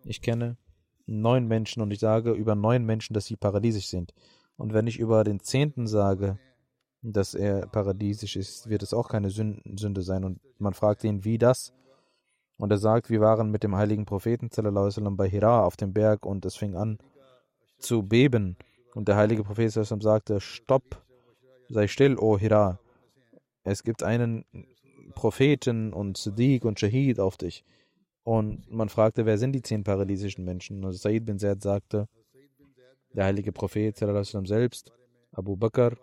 ich kenne neun Menschen und ich sage über neun Menschen, dass sie paradiesisch sind. Und wenn ich über den zehnten sage, dass er paradiesisch ist, wird es auch keine Sünde sein. Und man fragt ihn, wie das? Und er sagt, wir waren mit dem heiligen Propheten sallam, bei Hira auf dem Berg und es fing an zu beben. Und der heilige Prophet sallam, sagte, stopp, sei still, o Hira. Es gibt einen Propheten und Siddiq und Shahid auf dich. Und man fragte, wer sind die zehn paradiesischen Menschen? Und Said bin Zaid sagte, der heilige Prophet selbst, Abu Bakr,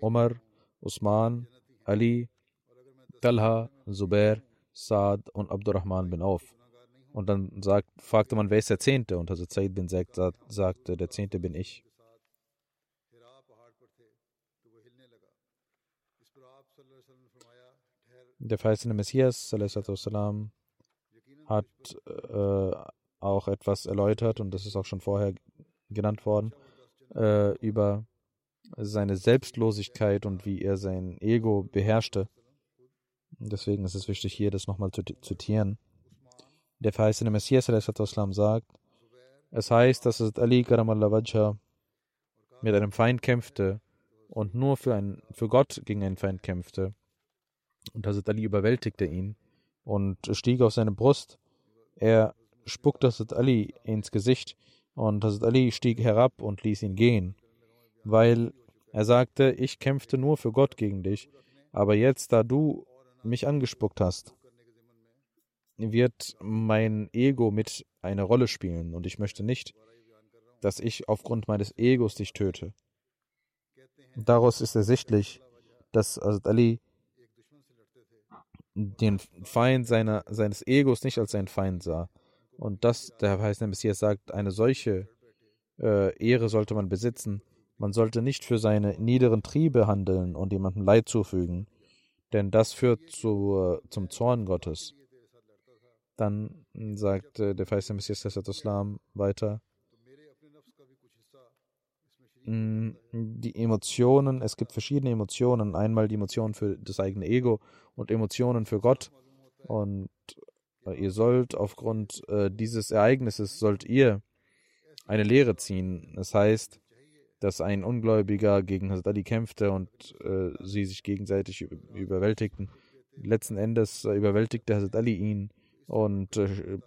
Umar, Usman, Ali, Talha, Zubair, Saad und Abdurrahman bin Auf. Und dann sagt, fragte man, wer ist der Zehnte? Und also Zaid bin Zaid sagte, der Zehnte bin ich. Der verheißene Messias salam, hat äh, auch etwas erläutert, und das ist auch schon vorher genannt worden, äh, über seine Selbstlosigkeit und wie er sein Ego beherrschte. Deswegen ist es wichtig, hier das nochmal zu zitieren. Der verheißene Messias sagt, es heißt, dass Ali Karamallah mit einem Feind kämpfte und nur für, ein, für Gott gegen einen Feind kämpfte. Und Hazrat Ali überwältigte ihn und stieg auf seine Brust. Er spuckte Hazrat Ali ins Gesicht und Hazrat Ali stieg herab und ließ ihn gehen, weil er sagte, ich kämpfte nur für Gott gegen dich, aber jetzt, da du mich angespuckt hast, wird mein Ego mit eine Rolle spielen und ich möchte nicht, dass ich aufgrund meines Egos dich töte. Daraus ist ersichtlich, dass Hazrat Ali den Feind seiner, seines Egos nicht als seinen Feind sah. Und das, der heißt der Messias sagt, eine solche äh, Ehre sollte man besitzen, man sollte nicht für seine niederen Triebe handeln und jemandem Leid zufügen, denn das führt zu, zum Zorn Gottes. Dann sagt der Feiste Messias weiter, die Emotionen, es gibt verschiedene Emotionen. Einmal die Emotionen für das eigene Ego und Emotionen für Gott. Und äh, ihr sollt aufgrund äh, dieses Ereignisses, sollt ihr eine Lehre ziehen. Das heißt, dass ein Ungläubiger gegen Hazrat Ali kämpfte und äh, sie sich gegenseitig überwältigten. Letzten Endes äh, überwältigte Hazrat Ali ihn und äh,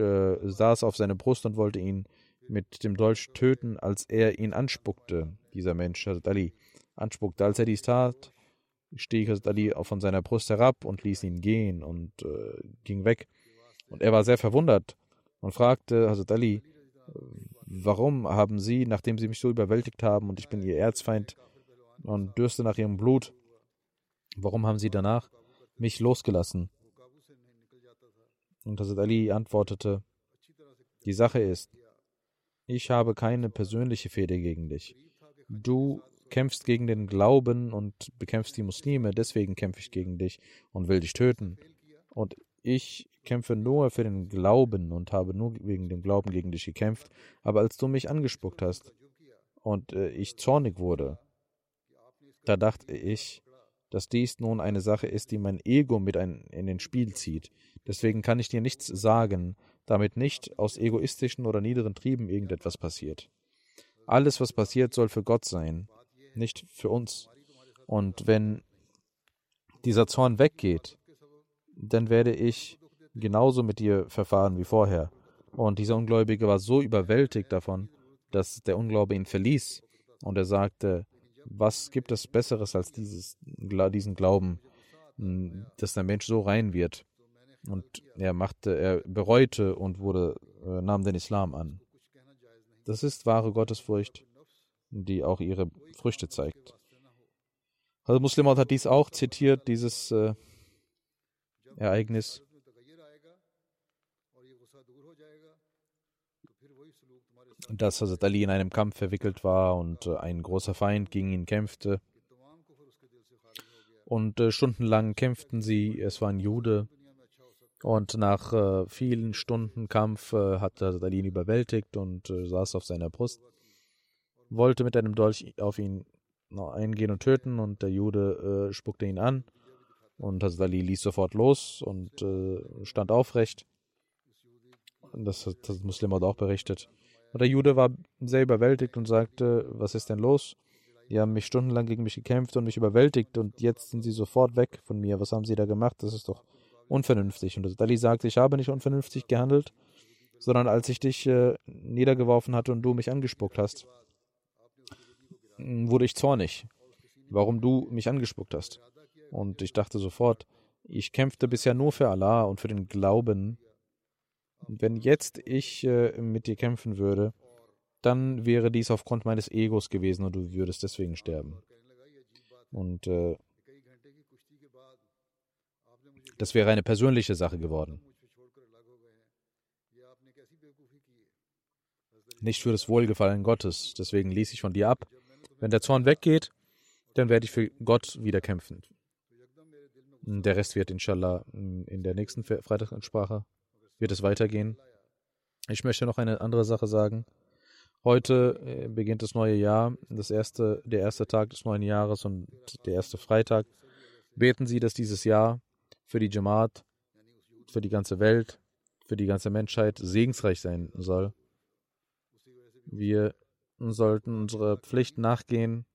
äh, saß auf seine Brust und wollte ihn mit dem Dolch töten, als er ihn anspuckte, dieser Mensch, Hazrat Ali, anspuckte. Als er dies tat, stieg Hazrat Ali von seiner Brust herab und ließ ihn gehen und äh, ging weg. Und er war sehr verwundert und fragte Hazrat Ali, Warum haben Sie, nachdem Sie mich so überwältigt haben und ich bin Ihr Erzfeind und dürste nach Ihrem Blut, warum haben Sie danach mich losgelassen? Und Hazrat Ali antwortete, die Sache ist, ich habe keine persönliche Fehde gegen dich. Du kämpfst gegen den Glauben und bekämpfst die Muslime, deswegen kämpfe ich gegen dich und will dich töten. Und ich kämpfe nur für den Glauben und habe nur wegen dem Glauben gegen dich gekämpft. Aber als du mich angespuckt hast und äh, ich zornig wurde, da dachte ich, dass dies nun eine Sache ist, die mein Ego mit ein, in den Spiel zieht. Deswegen kann ich dir nichts sagen, damit nicht aus egoistischen oder niederen Trieben irgendetwas passiert. Alles, was passiert, soll für Gott sein, nicht für uns. Und wenn dieser Zorn weggeht, dann werde ich genauso mit dir verfahren wie vorher. Und dieser Ungläubige war so überwältigt davon, dass der Unglaube ihn verließ. Und er sagte, was gibt es Besseres als dieses, diesen Glauben, dass der Mensch so rein wird? Und er machte, er bereute und wurde, äh, nahm den Islam an. Das ist wahre Gottesfurcht, die auch ihre Früchte zeigt. Also Muslim hat dies auch zitiert, dieses äh, Ereignis. Dass Hazrat Ali in einem Kampf verwickelt war und äh, ein großer Feind gegen ihn kämpfte. Und äh, stundenlang kämpften sie. Es war ein Jude. Und nach äh, vielen Stunden Kampf äh, hat Ali ihn überwältigt und äh, saß auf seiner Brust. Wollte mit einem Dolch auf ihn eingehen und töten. Und der Jude äh, spuckte ihn an. Und Hazrat Ali ließ sofort los und äh, stand aufrecht. Das hat das Muslim auch berichtet. Und der Jude war sehr überwältigt und sagte, was ist denn los? Die haben mich stundenlang gegen mich gekämpft und mich überwältigt und jetzt sind sie sofort weg von mir. Was haben sie da gemacht? Das ist doch unvernünftig. Und Ali sagte, ich habe nicht unvernünftig gehandelt, sondern als ich dich äh, niedergeworfen hatte und du mich angespuckt hast, wurde ich zornig, warum du mich angespuckt hast. Und ich dachte sofort, ich kämpfte bisher nur für Allah und für den Glauben. Wenn jetzt ich äh, mit dir kämpfen würde, dann wäre dies aufgrund meines Egos gewesen und du würdest deswegen sterben. Und äh, das wäre eine persönliche Sache geworden. Nicht für das Wohlgefallen Gottes. Deswegen ließ ich von dir ab. Wenn der Zorn weggeht, dann werde ich für Gott wieder kämpfen. Der Rest wird inshallah in der nächsten Freitagsansprache wird es weitergehen. Ich möchte noch eine andere Sache sagen. Heute äh, beginnt das neue Jahr, das erste, der erste Tag des neuen Jahres und der erste Freitag. Beten Sie, dass dieses Jahr für die Jamaat, für die ganze Welt, für die ganze Menschheit segensreich sein soll. Wir sollten unserer Pflicht nachgehen,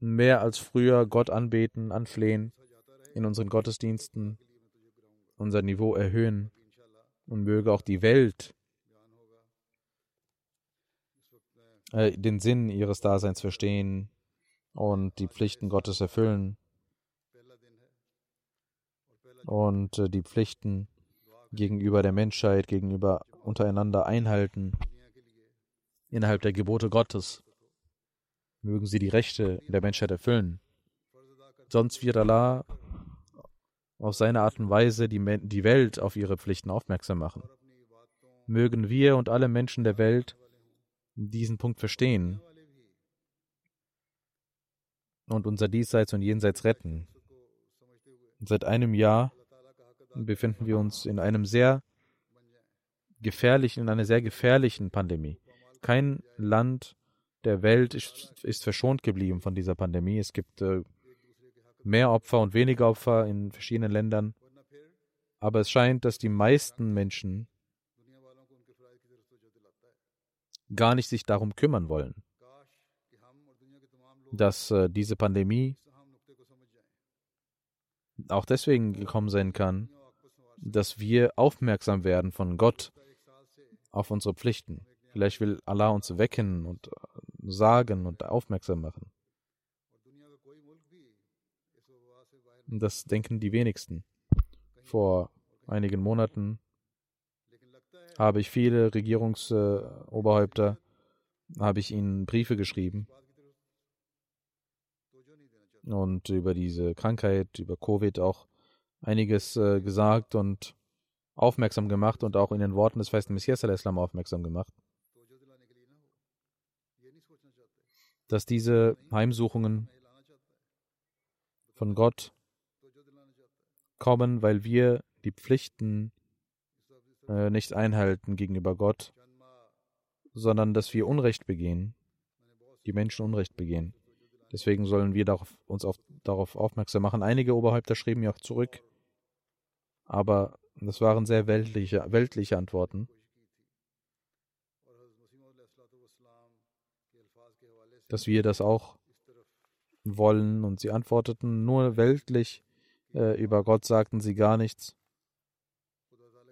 mehr als früher Gott anbeten, anflehen, in unseren Gottesdiensten unser Niveau erhöhen und möge auch die Welt äh, den Sinn ihres Daseins verstehen und die Pflichten Gottes erfüllen und äh, die Pflichten gegenüber der Menschheit, gegenüber untereinander einhalten innerhalb der Gebote Gottes mögen sie die Rechte der Menschheit erfüllen. Sonst wird Allah auf seine Art und Weise die, die Welt auf ihre Pflichten aufmerksam machen. Mögen wir und alle Menschen der Welt diesen Punkt verstehen und unser Diesseits und Jenseits retten. Seit einem Jahr befinden wir uns in einem sehr gefährlichen, in einer sehr gefährlichen Pandemie. Kein Land der Welt ist, ist verschont geblieben von dieser Pandemie. Es gibt äh, mehr Opfer und weniger Opfer in verschiedenen Ländern. Aber es scheint, dass die meisten Menschen gar nicht sich darum kümmern wollen, dass äh, diese Pandemie auch deswegen gekommen sein kann, dass wir aufmerksam werden von Gott auf unsere Pflichten. Vielleicht will Allah uns wecken und äh, sagen und aufmerksam machen. Das denken die wenigsten. Vor einigen Monaten habe ich viele Regierungsoberhäupter, habe ich ihnen Briefe geschrieben und über diese Krankheit, über Covid auch einiges äh, gesagt und aufmerksam gemacht und auch in den Worten des feisten Messias al-Islam aufmerksam gemacht, dass diese Heimsuchungen von Gott kommen, weil wir die Pflichten äh, nicht einhalten gegenüber Gott, sondern dass wir Unrecht begehen, die Menschen Unrecht begehen. Deswegen sollen wir darauf, uns auf, darauf aufmerksam machen. Einige Oberhäupter schrieben ja auch zurück, aber das waren sehr weltliche, weltliche Antworten. Dass wir das auch wollen und sie antworteten nur weltlich, äh, über Gott sagten sie gar nichts,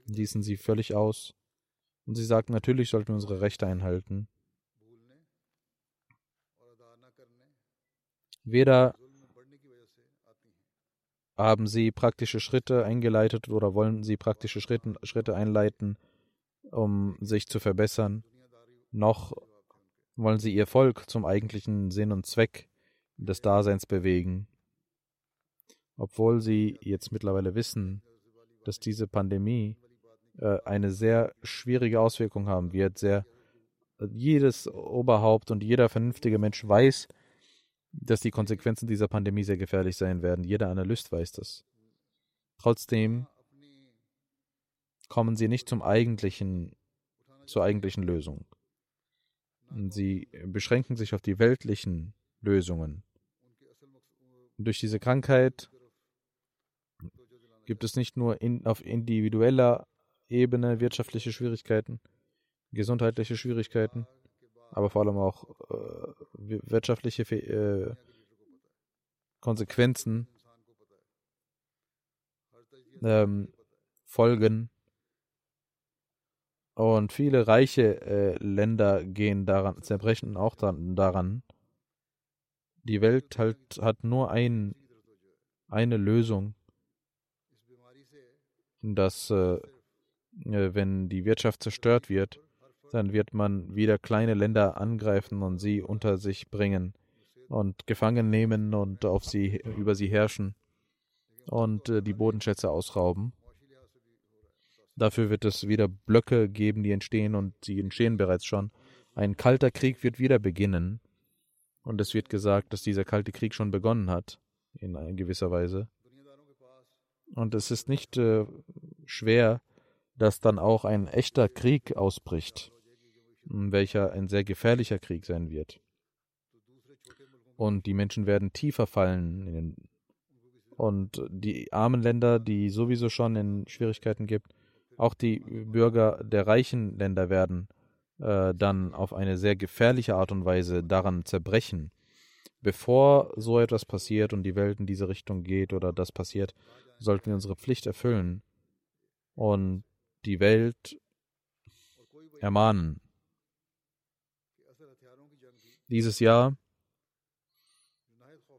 ließen sie völlig aus. Und sie sagten, natürlich sollten wir unsere Rechte einhalten. Weder haben sie praktische Schritte eingeleitet oder wollen sie praktische Schritte, Schritte einleiten, um sich zu verbessern, noch wollen sie ihr Volk zum eigentlichen Sinn und Zweck des Daseins bewegen. Obwohl sie jetzt mittlerweile wissen, dass diese Pandemie äh, eine sehr schwierige Auswirkung haben wird, sehr jedes Oberhaupt und jeder vernünftige Mensch weiß, dass die Konsequenzen dieser Pandemie sehr gefährlich sein werden. Jeder Analyst weiß das. Trotzdem kommen sie nicht zum eigentlichen, zur eigentlichen Lösung. Sie beschränken sich auf die weltlichen Lösungen. Durch diese Krankheit gibt es nicht nur in, auf individueller Ebene wirtschaftliche Schwierigkeiten, gesundheitliche Schwierigkeiten, aber vor allem auch äh, wirtschaftliche äh, Konsequenzen, ähm, Folgen. Und viele reiche äh, Länder gehen daran, zerbrechen auch dann, daran. Die Welt halt, hat nur ein, eine Lösung, dass äh, äh wenn die Wirtschaft zerstört wird, dann wird man wieder kleine Länder angreifen und sie unter sich bringen und gefangen nehmen und auf sie über sie herrschen und äh, die Bodenschätze ausrauben. Dafür wird es wieder Blöcke geben, die entstehen und sie entstehen bereits schon. Ein kalter Krieg wird wieder beginnen. Und es wird gesagt, dass dieser kalte Krieg schon begonnen hat, in gewisser Weise. Und es ist nicht äh, schwer, dass dann auch ein echter Krieg ausbricht welcher ein sehr gefährlicher Krieg sein wird. Und die Menschen werden tiefer fallen. und die armen Länder, die sowieso schon in Schwierigkeiten gibt, auch die Bürger der reichen Länder werden äh, dann auf eine sehr gefährliche Art und Weise daran zerbrechen. Bevor so etwas passiert und die Welt in diese Richtung geht oder das passiert, sollten wir unsere Pflicht erfüllen und die Welt ermahnen, dieses Jahr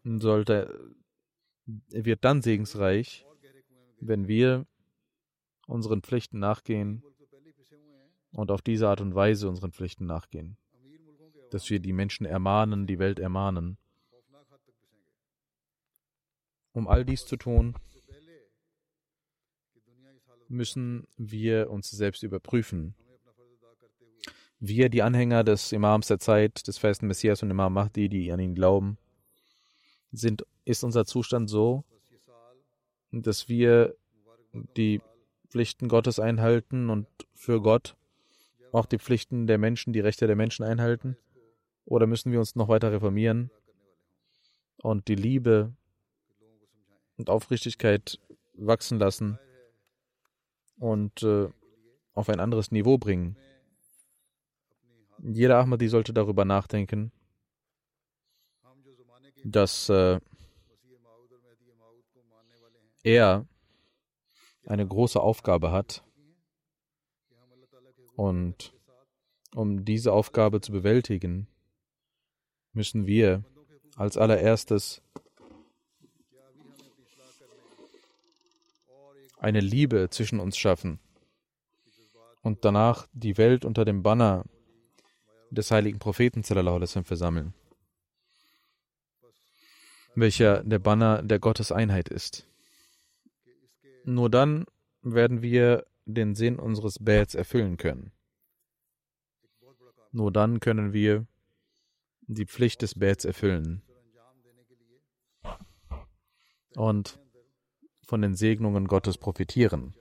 sollte, wird dann segensreich, wenn wir unseren Pflichten nachgehen und auf diese Art und Weise unseren Pflichten nachgehen. Dass wir die Menschen ermahnen, die Welt ermahnen. Um all dies zu tun, müssen wir uns selbst überprüfen wir, die Anhänger des Imams der Zeit, des festen Messias und Imam Mahdi, die an ihn glauben, sind, ist unser Zustand so, dass wir die Pflichten Gottes einhalten und für Gott auch die Pflichten der Menschen, die Rechte der Menschen einhalten? Oder müssen wir uns noch weiter reformieren und die Liebe und Aufrichtigkeit wachsen lassen und äh, auf ein anderes Niveau bringen? Jeder Ahmadi sollte darüber nachdenken, dass äh, er eine große Aufgabe hat und um diese Aufgabe zu bewältigen, müssen wir als allererstes eine Liebe zwischen uns schaffen und danach die Welt unter dem Banner des heiligen Propheten versammeln, welcher der Banner der Gotteseinheit ist. Nur dann werden wir den Sinn unseres Bäds erfüllen können. Nur dann können wir die Pflicht des Bets erfüllen und von den Segnungen Gottes profitieren.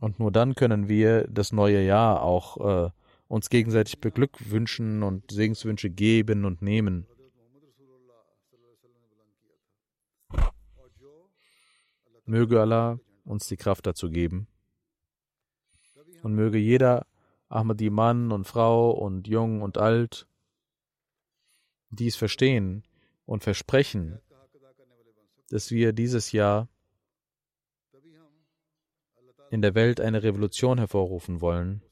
Und nur dann können wir das neue Jahr auch äh, uns gegenseitig beglückwünschen und Segenswünsche geben und nehmen. Möge Allah uns die Kraft dazu geben. Und möge jeder Ahmadi Mann und Frau und Jung und Alt dies verstehen und versprechen, dass wir dieses Jahr in der Welt eine Revolution hervorrufen wollen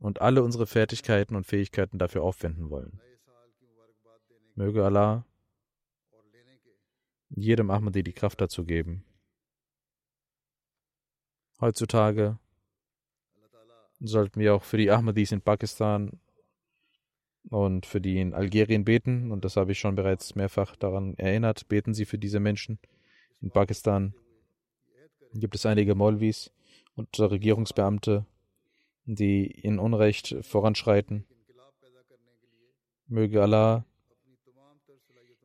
und alle unsere Fertigkeiten und Fähigkeiten dafür aufwenden wollen. Möge Allah jedem Ahmadi die Kraft dazu geben. Heutzutage sollten wir auch für die Ahmadis in Pakistan und für die in Algerien beten. Und das habe ich schon bereits mehrfach daran erinnert. Beten Sie für diese Menschen. In Pakistan gibt es einige Molvis und Regierungsbeamte, die in Unrecht voranschreiten. Möge Allah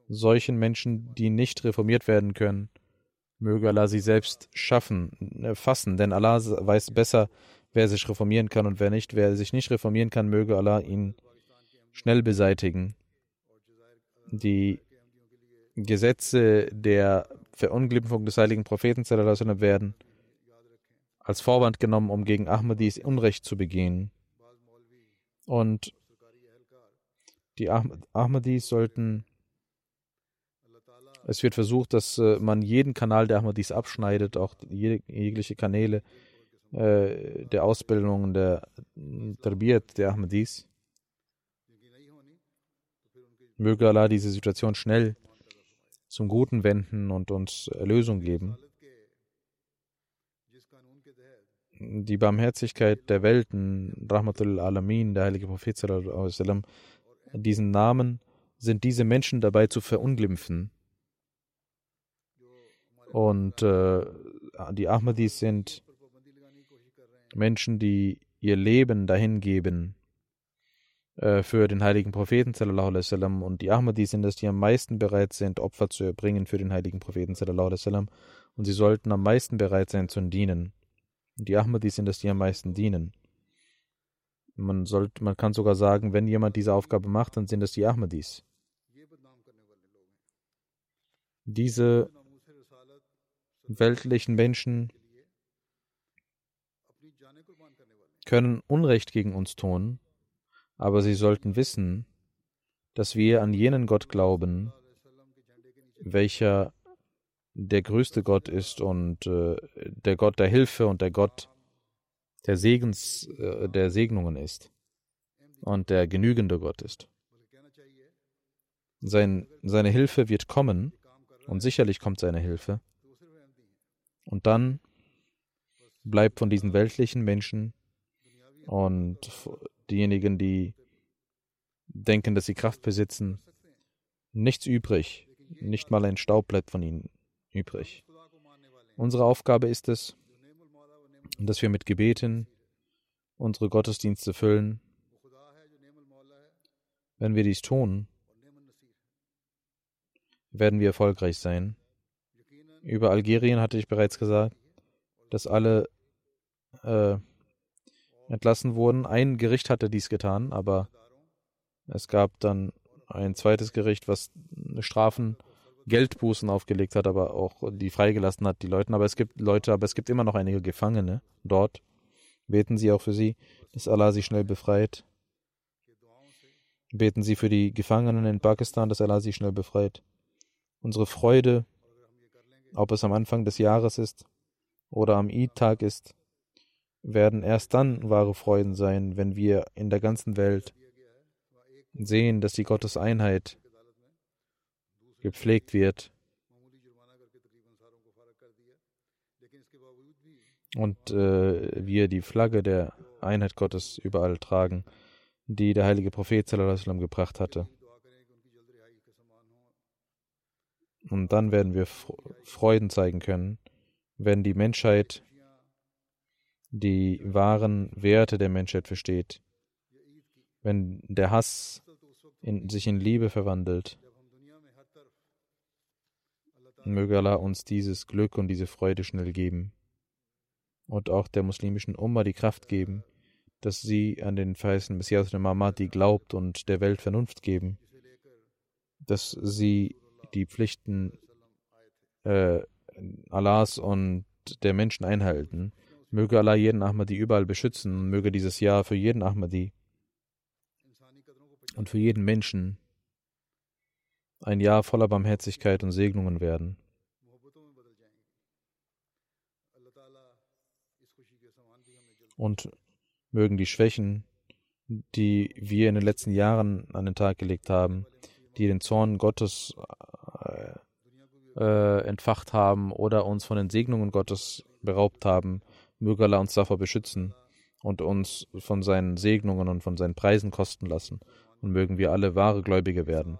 solchen Menschen, die nicht reformiert werden können, möge Allah sie selbst schaffen, äh, fassen, denn Allah weiß besser, wer sich reformieren kann und wer nicht. Wer sich nicht reformieren kann, möge Allah ihn schnell beseitigen. Die Gesetze der Verunglimpfung des heiligen Propheten werden als Vorwand genommen, um gegen Ahmadis Unrecht zu begehen. Und die Ahmadis sollten es wird versucht, dass äh, man jeden Kanal der Ahmadis abschneidet, auch jegliche Kanäle äh, der Ausbildung der Tarbiyat der Ahmadis. Möge Allah diese Situation schnell zum Guten wenden und uns Erlösung geben. Die Barmherzigkeit der Welten, Rahmatul Alamin, der heilige Prophet, diesen Namen sind diese Menschen dabei zu verunglimpfen. Und äh, die Ahmadis sind Menschen, die ihr Leben dahingeben äh, für den heiligen Propheten und die Ahmadis sind es, die am meisten bereit sind, Opfer zu erbringen für den heiligen Propheten und sie sollten am meisten bereit sein zu dienen. Und die Ahmadis sind es, die am meisten dienen. Man, sollte, man kann sogar sagen, wenn jemand diese Aufgabe macht, dann sind es die Ahmadis. Diese weltlichen Menschen können Unrecht gegen uns tun, aber sie sollten wissen, dass wir an jenen Gott glauben, welcher der größte Gott ist und äh, der Gott der Hilfe und der Gott der Segens, äh, der Segnungen ist und der genügende Gott ist. Sein, seine Hilfe wird kommen und sicherlich kommt seine Hilfe. Und dann bleibt von diesen weltlichen Menschen und diejenigen, die denken, dass sie Kraft besitzen, nichts übrig. Nicht mal ein Staub bleibt von ihnen übrig. Unsere Aufgabe ist es, dass wir mit Gebeten unsere Gottesdienste füllen. Wenn wir dies tun, werden wir erfolgreich sein. Über Algerien hatte ich bereits gesagt, dass alle äh, entlassen wurden. Ein Gericht hatte dies getan, aber es gab dann ein zweites Gericht, was Strafen, Geldbußen aufgelegt hat, aber auch die freigelassen hat, die Leute. Aber es gibt Leute, aber es gibt immer noch einige Gefangene dort. Beten Sie auch für sie, dass Allah sie schnell befreit. Beten Sie für die Gefangenen in Pakistan, dass Allah sie schnell befreit. Unsere Freude ob es am Anfang des Jahres ist oder am Eid-Tag ist, werden erst dann wahre Freuden sein, wenn wir in der ganzen Welt sehen, dass die Gotteseinheit gepflegt wird und äh, wir die Flagge der Einheit Gottes überall tragen, die der heilige Prophet gebracht hatte. Und dann werden wir Freuden zeigen können, wenn die Menschheit die wahren Werte der Menschheit versteht. wenn der Hass in, sich in Liebe verwandelt. Möge Allah uns dieses Glück und diese Freude schnell geben und auch der muslimischen Umma die Kraft geben, dass sie an den verheißenen Messias der Mahmadi glaubt und der Welt Vernunft geben, dass sie die Pflichten äh, Allahs und der Menschen einhalten. Möge Allah jeden Ahmadi überall beschützen und möge dieses Jahr für jeden Ahmadi und für jeden Menschen ein Jahr voller Barmherzigkeit und Segnungen werden. Und mögen die Schwächen, die wir in den letzten Jahren an den Tag gelegt haben, die den Zorn Gottes äh, äh, entfacht haben oder uns von den Segnungen Gottes beraubt haben, möge Allah uns davor beschützen und uns von seinen Segnungen und von seinen Preisen kosten lassen. Und mögen wir alle wahre Gläubige werden.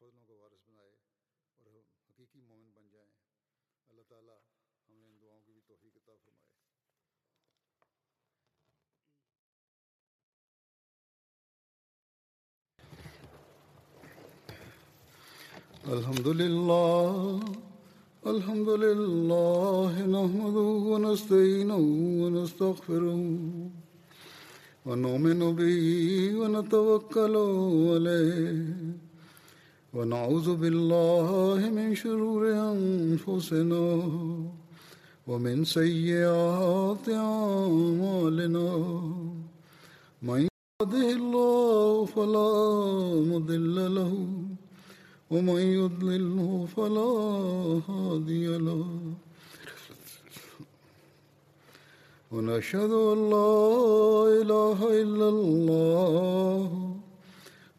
فضلوں کا وارث بنائے اور ہم حقیقی مومن بن جائیں۔ اللہ تعالیٰ ہمیں ان دعاؤں کی بھی توفیق عطا فرمائے۔ الحمد لله الحمد لله نحمده ونستعينه ونستغفره ونؤمن به ونتوكل عليه ونعوذ بالله من شرور أنفسنا ومن سيئات أعمالنا. من يهده الله فلا مضل له ومن يضلله فلا هادي له. ونشهد أن لا إله إلا الله